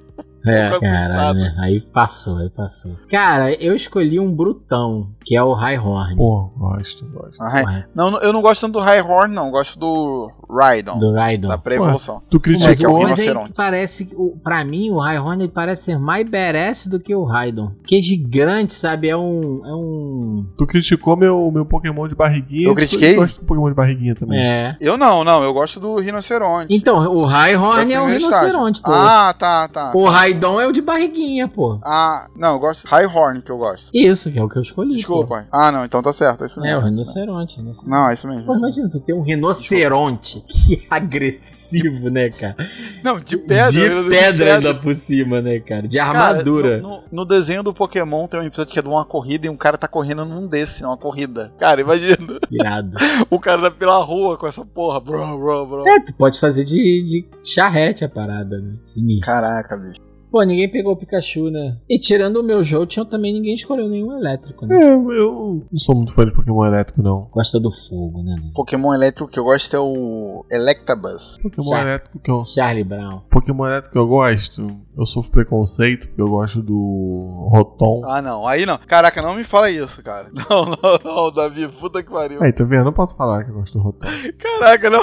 É, cara, né? aí passou, aí passou. Cara, eu escolhi um brutão, que é o High Horn. Pô, gosto, gosto. Ah, Não, eu não gosto tanto do High Horn, não. Eu gosto do Rhydon. do Raidon. Da pré-evolução. Tu Mas, Esse é o criticou, mas aí rinoceronte. parece, pra mim, o High Horn ele parece ser mais badass do que o Raidon. Que é gigante, sabe? É um. É um. tu criticou meu, meu Pokémon de barriguinha. Eu critiquei? gosto do Pokémon de barriguinha também. É. Eu não, não. Eu gosto do rinoceronte. Então, o High Horn é, o rinoceronte, pô. Ah, tá, tá. o Raidon é o de barriguinha, pô. Ah, não, eu gosto. High Horn que eu gosto. Isso, que é o que eu escolhi. Desculpa. Ah, não, então tá certo. É isso mesmo. É, o é rinoceronte. rinoceronte. Não, é isso mesmo. Pô, imagina tu ter um rinoceronte que é agressivo, né, cara? Não, de pedra. de eu- pedra ainda por cima, né, cara? De Cara, armadura. no, no- no desenho do Pokémon tem um episódio que é de uma corrida e um cara tá correndo num desse, numa corrida. Cara, imagina. Irado. O cara tá pela rua com essa porra. Bro, bro, bro. É, tu pode fazer de, de charrete a parada, né? Sinistro. Caraca, bicho. Pô, ninguém pegou o Pikachu, né? E tirando o meu Jolteon, também ninguém escolheu nenhum elétrico, né? É, eu não sou muito fã de Pokémon elétrico, não. Gosta do fogo, né? né? Pokémon elétrico que eu gosto é o Electabuzz. Pokémon Já. elétrico que eu. Charlie Brown. Pokémon elétrico que eu gosto, eu sofro preconceito, porque eu gosto do Rotom. Ah, não. Aí não. Caraca, não me fala isso, cara. Não, não, não, Davi. Puta que pariu. Aí, tá vendo? Eu não posso falar que eu gosto do Rotom. Caraca, não.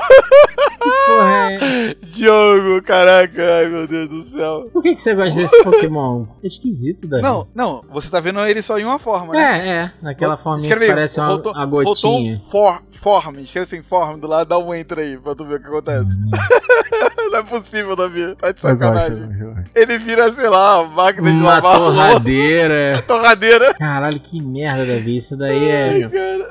Porra, é... Diogo, caraca. Ai, meu Deus do céu. Por que, que você gosta desse Pokémon? É esquisito, Davi. Não, não. Você tá vendo ele só em uma forma, né? É, é. Naquela forminha que Escreve aí, parece uma, Rotom- uma gotinha. For, form. Escreve assim, form do lado, dá um enter aí pra tu ver o que acontece. não é possível, Davi. Tá de gosto, eu sacanagem. gosto, eu gosto. Ele vira, sei lá, uma máquina de Uma lavar louça, torradeira. torradeira. Caralho, que merda, Davi. Isso daí é. Cara,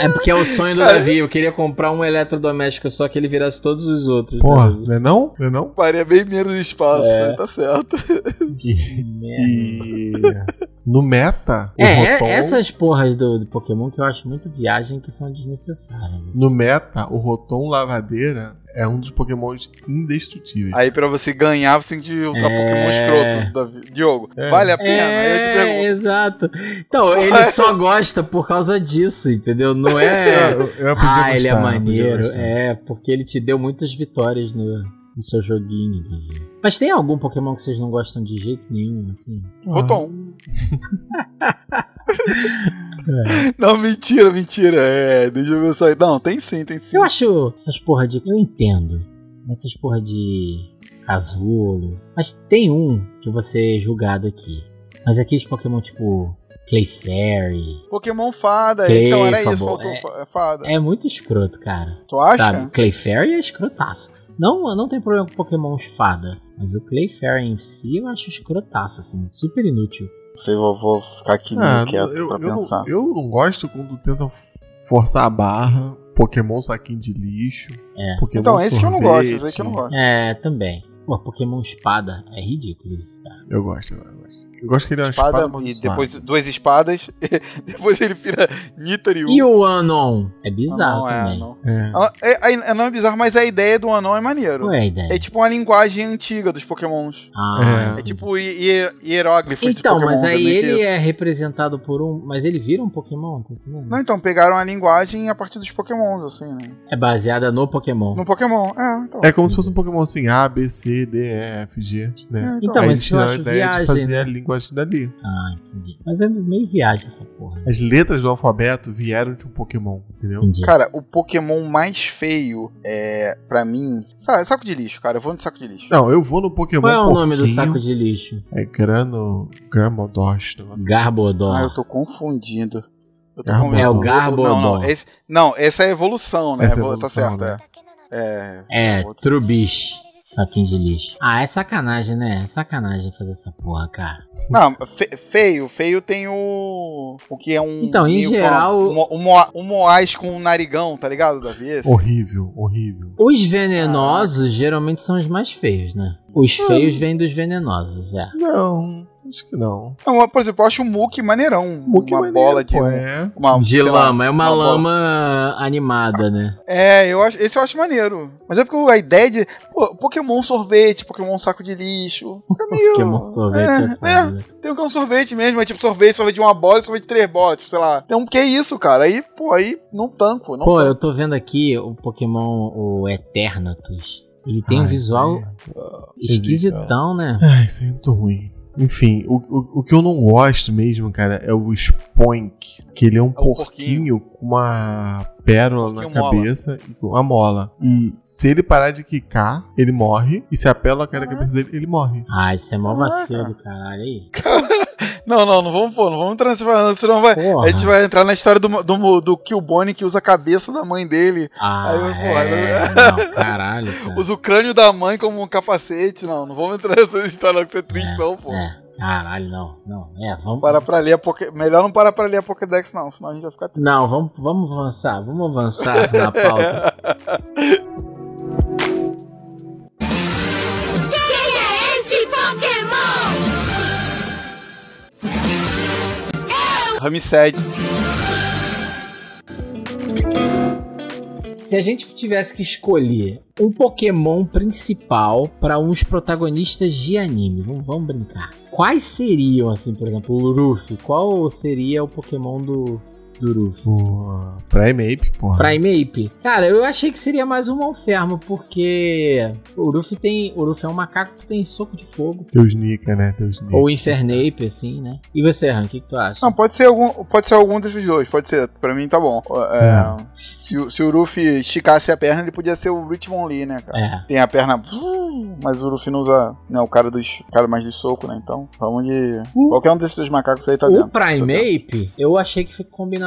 É porque é o sonho do Cara. Davi. Eu queria comprar um eletrodoméstico só que ele virasse todos os outros. Porra, Davi. não é não? Não é não? Faria bem menos espaço, É. mas tá certo. Que merda. E No meta, o É, Rotom, é essas porras do, do Pokémon que eu acho muito viagem que são desnecessárias. assim. no meta, o Rotom Lavadeira é um dos Pokémons indestrutíveis. Aí pra você ganhar, você tem que usar É. Pokémon escroto. Diogo, É. vale a pena? Aí eu te É, pergunto. exato. Então, ele só gosta por causa disso, entendeu? Não é. eu, eu a ah, ele é gostar, aprendi a maneiro. É, porque ele te deu muitas vitórias no, no seu joguinho. Davi. Mas tem algum Pokémon que vocês não gostam de jeito nenhum, assim? Rotom. Não, mentira, mentira. É, deixa eu ver só. Não, tem sim, tem sim. Eu acho essas porra de. Eu entendo. Essas porra de. Casulo. Mas tem um que você é julgado aqui. Mas aqueles Pokémon tipo. Clefairy. Pokémon fada. Que então era isso, favor, faltou é- fa- fada. É muito escroto, cara. Tu acha? Sabe? Clefairy é escrotaço. Não, não tem problema com Pokémon fada. Mas o Clefairy em si eu acho escrotaço, assim. Super inútil. Sei, vou, vou ficar aqui Ah, meio quieto eu, pra eu, não, pensar. eu não gosto quando tentam forçar a barra. Pokémon saquinho de lixo. É. Pokémon Então, esse que eu não gosto, sorvete. esse que eu não gosto. É, também. Pô, Pokémon espada é ridículo isso, cara. Eu gosto, eu gosto. Eu gosto que ele é uma Espada, espada, e depois duas espadas, depois ele vira Nitoriu. E o Anon? É bizarro não, é, também. não. É. Ah, É, é- não é bizarro, mas a ideia do anão é maneiro. Qual é a ideia? É tipo uma linguagem antiga dos pokémons. Ah, É. É tipo hier- hieróglifos de Então, mas aí ele isso. é representado por um. Mas ele vira um Pokémon, tá entendendo? Não, então, pegaram a linguagem a partir dos pokémons, assim, né? É baseada no Pokémon. No Pokémon, é, então. É como se fosse um Pokémon assim, A, B, C, D, E, F, G, né? Então, Aí mas isso eu acho ideia de viagem, fazer né? a linguagem dali. Ah, entendi. Mas é meio viagem essa porra. As letras do alfabeto vieram de um Pokémon, entendeu? Entendi. Cara, o Pokémon mais feio é, pra mim. Sa- Saco de lixo, cara. Eu vou no saco de lixo. Não, eu vou no Pokémon Qual é o nome do saco de lixo? É Grano... Assim. Garbodor. Ah, eu tô confundindo. Eu tô Garbodor. É o Não, Garbodor. não, esse, não, essa é a evolução, né? Essa é tá evolução, certo, né? é. É, outro. Trubish. Saquinho de lixo. Ah, é sacanagem, né? É sacanagem fazer essa porra, cara. Não, fe- feio. Feio tem o. O que é um. Então, em geral- Um, um, Moa- um Moaz com um narigão, tá ligado, Davi? Esse? Horrível, horrível. Os venenosos geralmente são os mais feios, né? Os feios vêm dos venenosos, é. Não, acho que não. Não, por exemplo, eu acho o Mook maneirão. Muque uma maneiro, bola de. pô, é. Uma, De sei lá, lama, é uma, bola- lama animada, né? É, eu acho, esse eu acho maneiro. Mas é porque a ideia de. Pô, Pokémon sorvete, Pokémon saco de lixo. É meio. Pokémon sorvete é, é, né? Tem um que é um sorvete mesmo, é tipo sorvete, sorvete de uma bola e sorvete de três bolas, tipo, sei lá. Tem um que é isso, cara. Aí, pô, aí não tanco. Não Pô, tanco. eu tô vendo aqui o Pokémon, o Eternatus. Ele tem um Ah, visual isso aí. esquisitão, né? Ai, isso aí é muito ruim. Enfim, o, o, o que eu não gosto mesmo, cara, é o Spoink. Que ele é um É o porquinho com uma pérola na Porquinho mola. cabeça e com uma mola. E se ele parar de quicar, ele morre. E se a pérola cair na cabeça dele, ele morre. Ah, isso é mó vacilo do caralho aí. Não, não, não vamos pôr, não vamos falando, senão vai. Porra. A gente vai entrar na história do, do, do Killbone que usa a cabeça da mãe dele, Ah, Aí porra, é, não, caralho, cara. usa o crânio da mãe como um capacete. Não, não vamos entrar nessa história, que você é triste, não, pô. É, caralho, não, não. É, vamos. Para pra ler a Poké... Melhor não parar pra ler a Pokédex, não, senão a gente vai ficar triste. Não, vamos, vamos avançar, vamos avançar na pauta. Ramsed. Se a gente tivesse que escolher um Pokémon principal para uns protagonistas de anime, vamos, vamos brincar. Quais seriam, assim, por exemplo, o Luffy? Qual seria o Pokémon do, do Luffy? O Primeape, porra. Primeape. Cara, eu achei que seria mais um Malfermo, porque o Luffy tem. O Luffy é um macaco que tem soco de fogo. Deus Nika, né? Deus Nika. Ou Infernape, assim, né? E você, Han, o que, que tu acha? Não, pode ser algum, pode ser algum desses dois, pode ser. Pra mim tá bom. É, se, o- se o Ruffy esticasse a perna, ele podia ser o Richmond Lee, né, cara? É. Tem a perna, mas o Ruffy não usa, né, o cara dos, o cara mais de soco, né? Então, vamos de qualquer um desses dois macacos aí tá O dentro. Primeape, eu achei que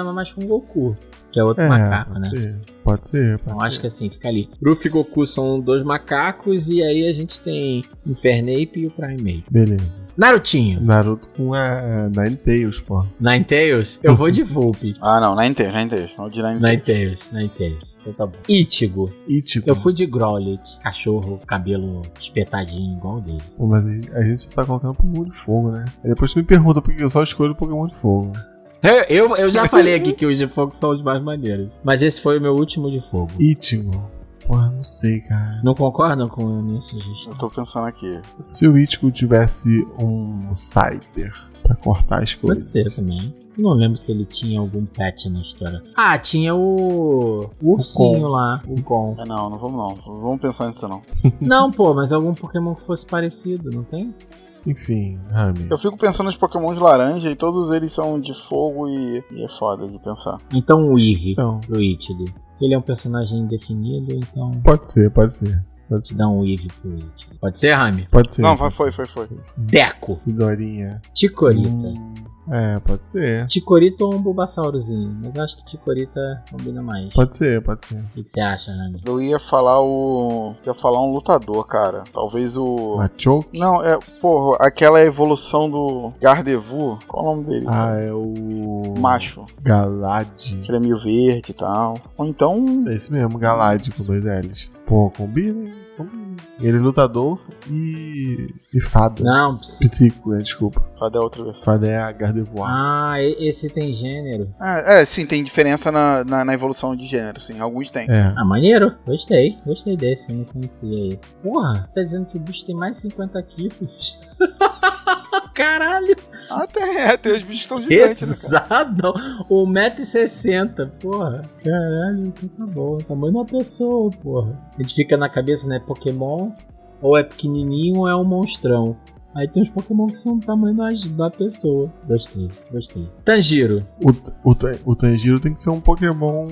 combinava mais com o Goku, que é outro É, macaco, pode né? ser. Pode ser, pode Então ser. acho que assim, fica ali. Luffy e Goku são dois macacos e aí a gente tem Infernape e o Primeape. Beleza. Narutinho. Naruto com a Ninetales, pô. Ninetales? Eu vou de Vulpix. Ah, não, Ninetales, Ninetales. Não de Ninetales. Ninetales, Ninetales. Então tá bom. Ichigo. Ichigo. Eu fui de Growlithe. Cachorro, cabelo espetadinho igual o dele. Pô, mas a gente tá colocando Pokémon de fogo, né? Aí depois tu me pergunta por que eu só escolho Pokémon de fogo. Eu, eu, eu já falei aqui que os de fogo são os mais maneiros. Mas esse foi o meu último de fogo. Ichigo. Porra, não sei, cara. Não concordam com esse registro? Eu tô pensando aqui. Se o Ichigo tivesse um Scyther pra cortar as Pode coisas. ser também. Não lembro se ele tinha algum pet na história. Ah, tinha o. O ursinho lá, o Gon. É, não, não vamos não. Vamos pensar nisso não. Não, pô, mas algum Pokémon que fosse parecido, não tem? Enfim, Rami. Eu fico pensando nos Pokémon de laranja e todos eles são de fogo e, e é foda de pensar. Então o Eevee Então, pro Ichigo. Ele é um personagem indefinido, então pode ser, pode ser. Pode ser. dá um Eevee pro Ichigo. Pode ser, Rami? Pode ser. não, vai, pode foi, ser. foi, foi. Deco. Dorinha. Ticorita. Hum, é, pode ser. Ticorita ou um Bulbasaurozinho. Mas eu acho que Ticorita combina mais. Pode ser, pode ser. O que, você acha, Rami? Eu ia falar o. ia falar um lutador, cara. Talvez o. Machoke? Não, é. Porra, aquela evolução do Gardevu. Qual é o nome dele? Ah, é o. Macho. Galad. Que ele é meio verde e tal. Ou então. É esse mesmo, Galad com dois L's. Pô, combina, hein? Ele é lutador e. e fada. Não, ps- Psico, né? Desculpa. Cadê a outra versão? Fada é a Gardevoir. Ah, esse tem gênero. Ah, é, sim, tem diferença na, na, na evolução de gênero, sim. Alguns tem. É. Ah, maneiro. Gostei. Gostei desse. Eu não conhecia esse. Porra, tá dizendo que o bicho tem mais de 50 quilos. Caralho. Ah, tem, é, tem os bichos que são gigantes, né, cara? Pesado. 1,60m. Porra. Caralho, então tá bom. O tamanho de uma pessoa, porra. A gente fica na cabeça, né? Pokémon. Ou é pequenininho ou é um monstrão. Aí tem uns Pokémon que são do tamanho da, da pessoa. Gostei, gostei. Tanjiro. O, o, o Tanjiro tem que ser um Pokémon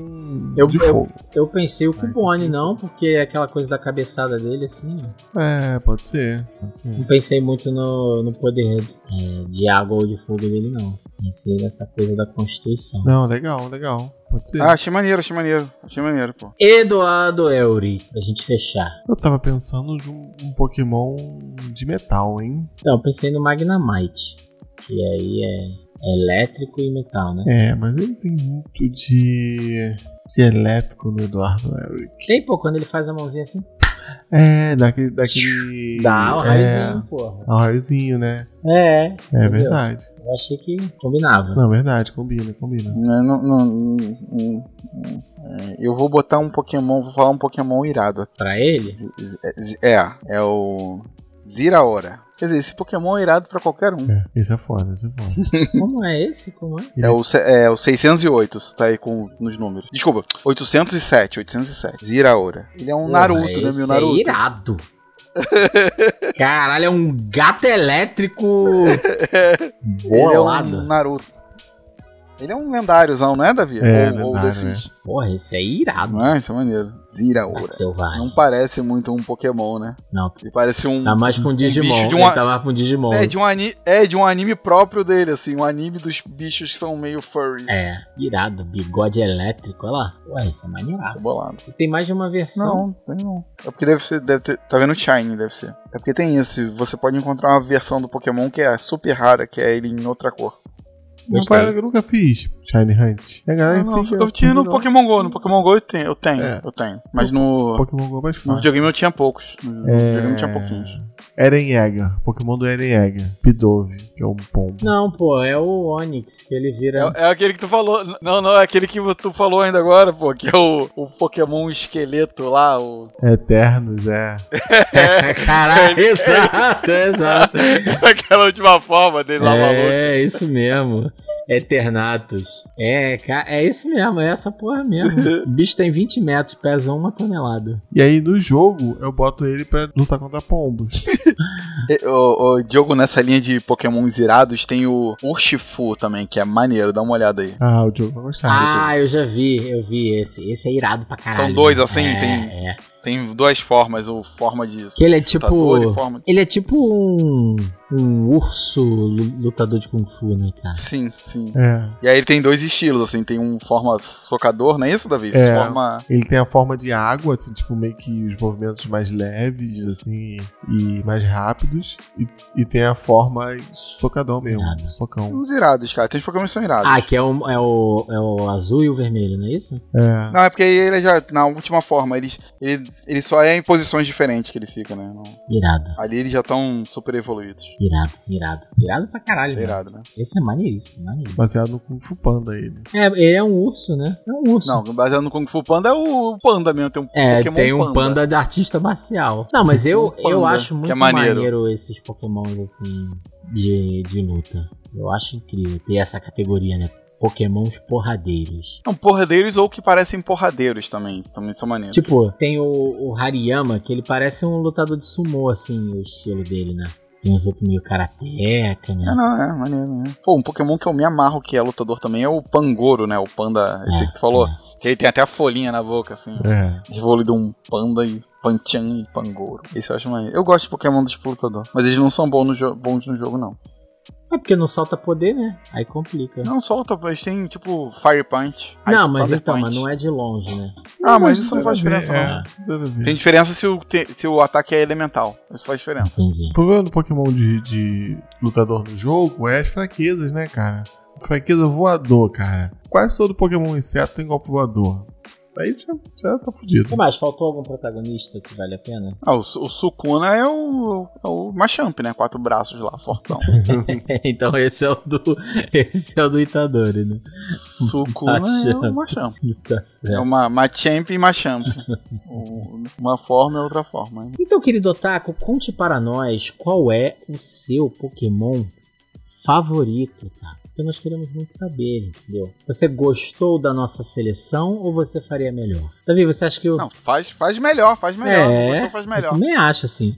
Eu- de eu- fogo. Eu pensei o Mas Cubone, assim- não, porque é aquela coisa da cabeçada dele, assim. ó. É, pode ser. Pode Não ser. pensei muito no, no poder é, de água ou de fogo dele, não. Pensei nessa coisa da constituição. Não, legal, legal. Pode ser. Ah, achei maneiro, achei maneiro. Achei maneiro, pô. Eduardo Elri, pra gente fechar. Eu tava pensando de um, um Pokémon de metal, hein? Então, eu pensei no Magnamite. Que aí é elétrico e metal, né? É, mas ele tem muito de. de elétrico no Eduardo Eric. Tem, pô, quando ele faz a mãozinha assim. É, daquele. daquele Dá o é, raiozinho, porra. um raiozinho, né? É, É Entendeu? verdade. eu achei que combinava. Não, verdade, combina, combina. Não, não, não, não, não. É, eu vou botar um Pokémon, vou falar um Pokémon irado aqui. Pra ele, Z- z- É, é o Ziraora. Quer dizer, esse Pokémon é irado pra qualquer um. É, esse é foda, esse é foda. como é esse? Como é? É o, é o 608, tá aí com, nos números. Desculpa, 807, 807. Ziraora. Ele é um Naruto, né, meu Naruto? É irado. Caralho, é um gato elétrico Ele é um bolado. Naruto. Ele é um lendáriozão, não é, Davi? É, ou, ou lendário, desses. Porra, esse é irado. Não é? Isso é maneiro. Ziraora. Gato selvagem. Não parece muito um Pokémon, né? Não, Ele parece um. tá mais pra um Digimon. bicho de Ele uma- tá mais pra um Digimon. É de, um ani... é, de um anime próprio dele, assim. Um anime dos bichos que são meio furries. É, irado. Bigode elétrico, olha lá. Ué, esse é maneiraço. Bolado. E tem mais de uma versão. Não, tem não. É porque deve ser, deve ter, tá vendo Shine, deve ser. É porque tem isso, você pode encontrar uma versão do Pokémon que é super rara, que é ele em outra cor. Gostei. pai, eu nunca fiz Shine Hunt. E a galera Não, fica. eu tinha no não. Pokémon GO, no Pokémon GO eu tenho, eu tenho, É. eu tenho. Mas no, Pokémon Go é mais no fácil. videogame eu tinha poucos. No É... videogame eu tinha pouquinhos. Eren Yeager. Pokémon do Eren Yeager. Pidove, que é um pombo. Não, pô, é o Onix que ele vira. É, é aquele que tu falou. Não, não, é aquele que tu falou ainda agora, pô, que é o, o Pokémon esqueleto lá, o. Eternos, é. Caralho, exato, exato. Aquela última forma dele lá, maluco. É, isso mesmo. Eternatus. É, é isso mesmo, é essa porra mesmo. O bicho tem 20 metros, pesa uma tonelada. E aí no jogo eu boto ele pra lutar contra pombos. E, O, o Diogo, nessa linha de Pokémon irados, tem o Urshifu também, que é maneiro, dá uma olhada aí. Ah, o jogo vai gostar. Ah, eu já vi, eu vi esse. Esse é irado pra caralho. São dois, assim, é, tem- É. Tem duas formas, o forma de. Que ele é lutador tipo. forma... Ele é tipo um. Um urso lu- lutador de Kung Fu, né, cara? Sim, sim. É. E aí ele tem dois estilos, assim, tem um forma socador, não é isso, Davi? É. Forma. Ele tem a forma de água, assim, tipo, meio que os movimentos mais leves, assim, e mais rápidos. E, e tem a forma socadão mesmo. Irado. Socão. Uns irados, cara. Tem os Pokémon que são irados. Ah, que é o, é, o, é o azul e o vermelho, não é isso? É. Não, é porque ele já, na última forma, eles, ele, ele só é em posições diferentes que ele fica, né? Não- Irado, ali eles já estão super evoluídos. irado, irado. Irado pra caralho. Isso é irado, né? Esse é maneiríssimo, maneiríssimo. Baseado no Kung Fu Panda ele. É, ele é um urso, né? É um urso. Não, baseado no Kung Fu Panda é o Panda mesmo. Tem um É, Pokémon tem um panda. de artista marcial. Não, mas eu, Um panda, eu acho que muito é maneiro. maneiro. esses pokémons assim de, de luta. Eu acho incrível ter essa categoria, né? Pokémons porradeiros. São porradeiros ou que parecem porradeiros também. Também são maneiros. Tipo, tem o, o Hariyama, que ele parece um lutador de sumô, assim, o estilo dele, né? Tem uns outros meio karateca, né? É, não, é maneiro, né? Pô, um Pokémon que eu me amarro que é lutador também é o Pangoro, né? O panda, esse É, que tu falou. é. Que ele tem até a folhinha na boca, assim. É. Evoluído um panda e Panchan e Pangoro. Esse eu acho maneiro. Eu gosto de Pokémon do tipo lutador. Mas eles não são bons no, jo bons no jogo, não. É porque não solta poder, né? Aí complica. Não solta, eles têm tipo Fire Punch. Não, mas Thunder então, Punch. mas não é de longe, né? Ah, mas isso não faz diferença, não. É, ver. Tem diferença se o, te- se o ataque é elemental. Isso faz diferença. Entendi. O problema do Pokémon de, de lutador no jogo é as fraquezas, né, cara? Fraqueza voador, cara. Quase todo Pokémon inseto tem golpe voador. Aí já, já tá O fudido. que mais? Faltou algum protagonista que vale a pena? Ah, o, o Sukuna é o, é o Machamp, né? Quatro braços lá, fortão. então esse é o do. Esse é o do Itadori, né? Sukuna é Machamp. o Machamp. Tá É uma Machamp e Machamp. O- uma forma e outra forma. né? Então, querido Otaku, conte para nós qual é o seu Pokémon favorito, tá? Porque nós queremos muito saber, entendeu? Você gostou da nossa seleção ou você faria melhor? Davi, você acha que eu. Não, faz, faz melhor, faz melhor. É, Gostou, faz Eu melhor. também acho, assim.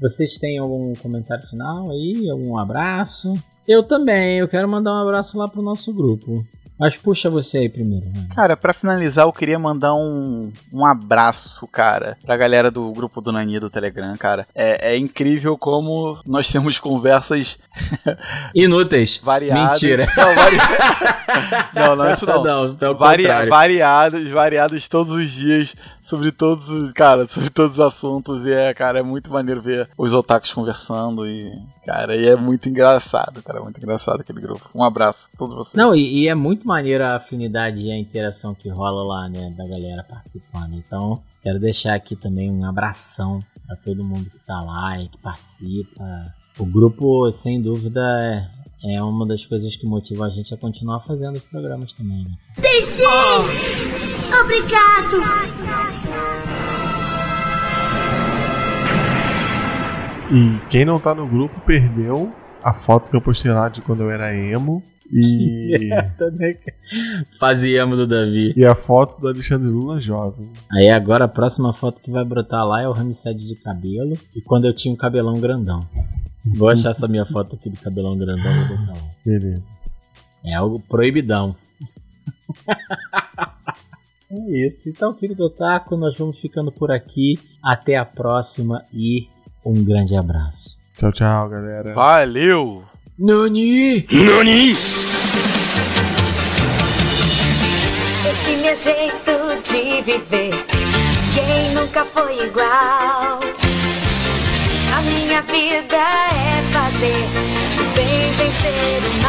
Vocês têm algum comentário final aí? Algum abraço? Eu também, eu quero mandar um abraço lá pro nosso grupo. Mas puxa você aí primeiro. né? Cara, pra finalizar, eu queria mandar um, um abraço, cara, pra galera do grupo do Nani do Telegram, cara. É, é incrível como nós temos conversas Inúteis. variadas. Mentira. Não, vari... não, não, isso não. não, pelo Varia- contrário. variadas, variadas todos os dias, sobre todos os, cara, sobre todos os assuntos, e é, cara, é muito maneiro ver os otakus conversando, e, cara, e é muito engraçado, cara, é muito engraçado aquele grupo. Um abraço a todos vocês. Não, e, e é muito maneiro a afinidade e a interação que rola lá, né, da galera participando. Então, quero deixar aqui também um abração pra todo mundo que tá lá e que participa. O grupo, sem dúvida, é, é uma das coisas que motiva a gente a continuar fazendo os programas também, né? Obrigado! E quem não tá no grupo perdeu a foto que eu postei lá de quando eu era emo. E, Fazíamos do Davi. e a foto do Alexandre Lula jovem. Aí agora a próxima foto que vai brotar lá é o Ramsed de cabelo. E quando eu tinha um cabelão grandão. Vou achar essa minha foto aqui do cabelão grandão vou botar lá. Beleza. É algo proibidão. é isso. Então, querido Otaku, nós vamos ficando por aqui. Até a próxima e um grande abraço. Tchau, tchau, galera. Valeu! Nani! Esse meu jeito de viver, quem nunca foi igual? A minha vida é fazer o bem vencer o mal.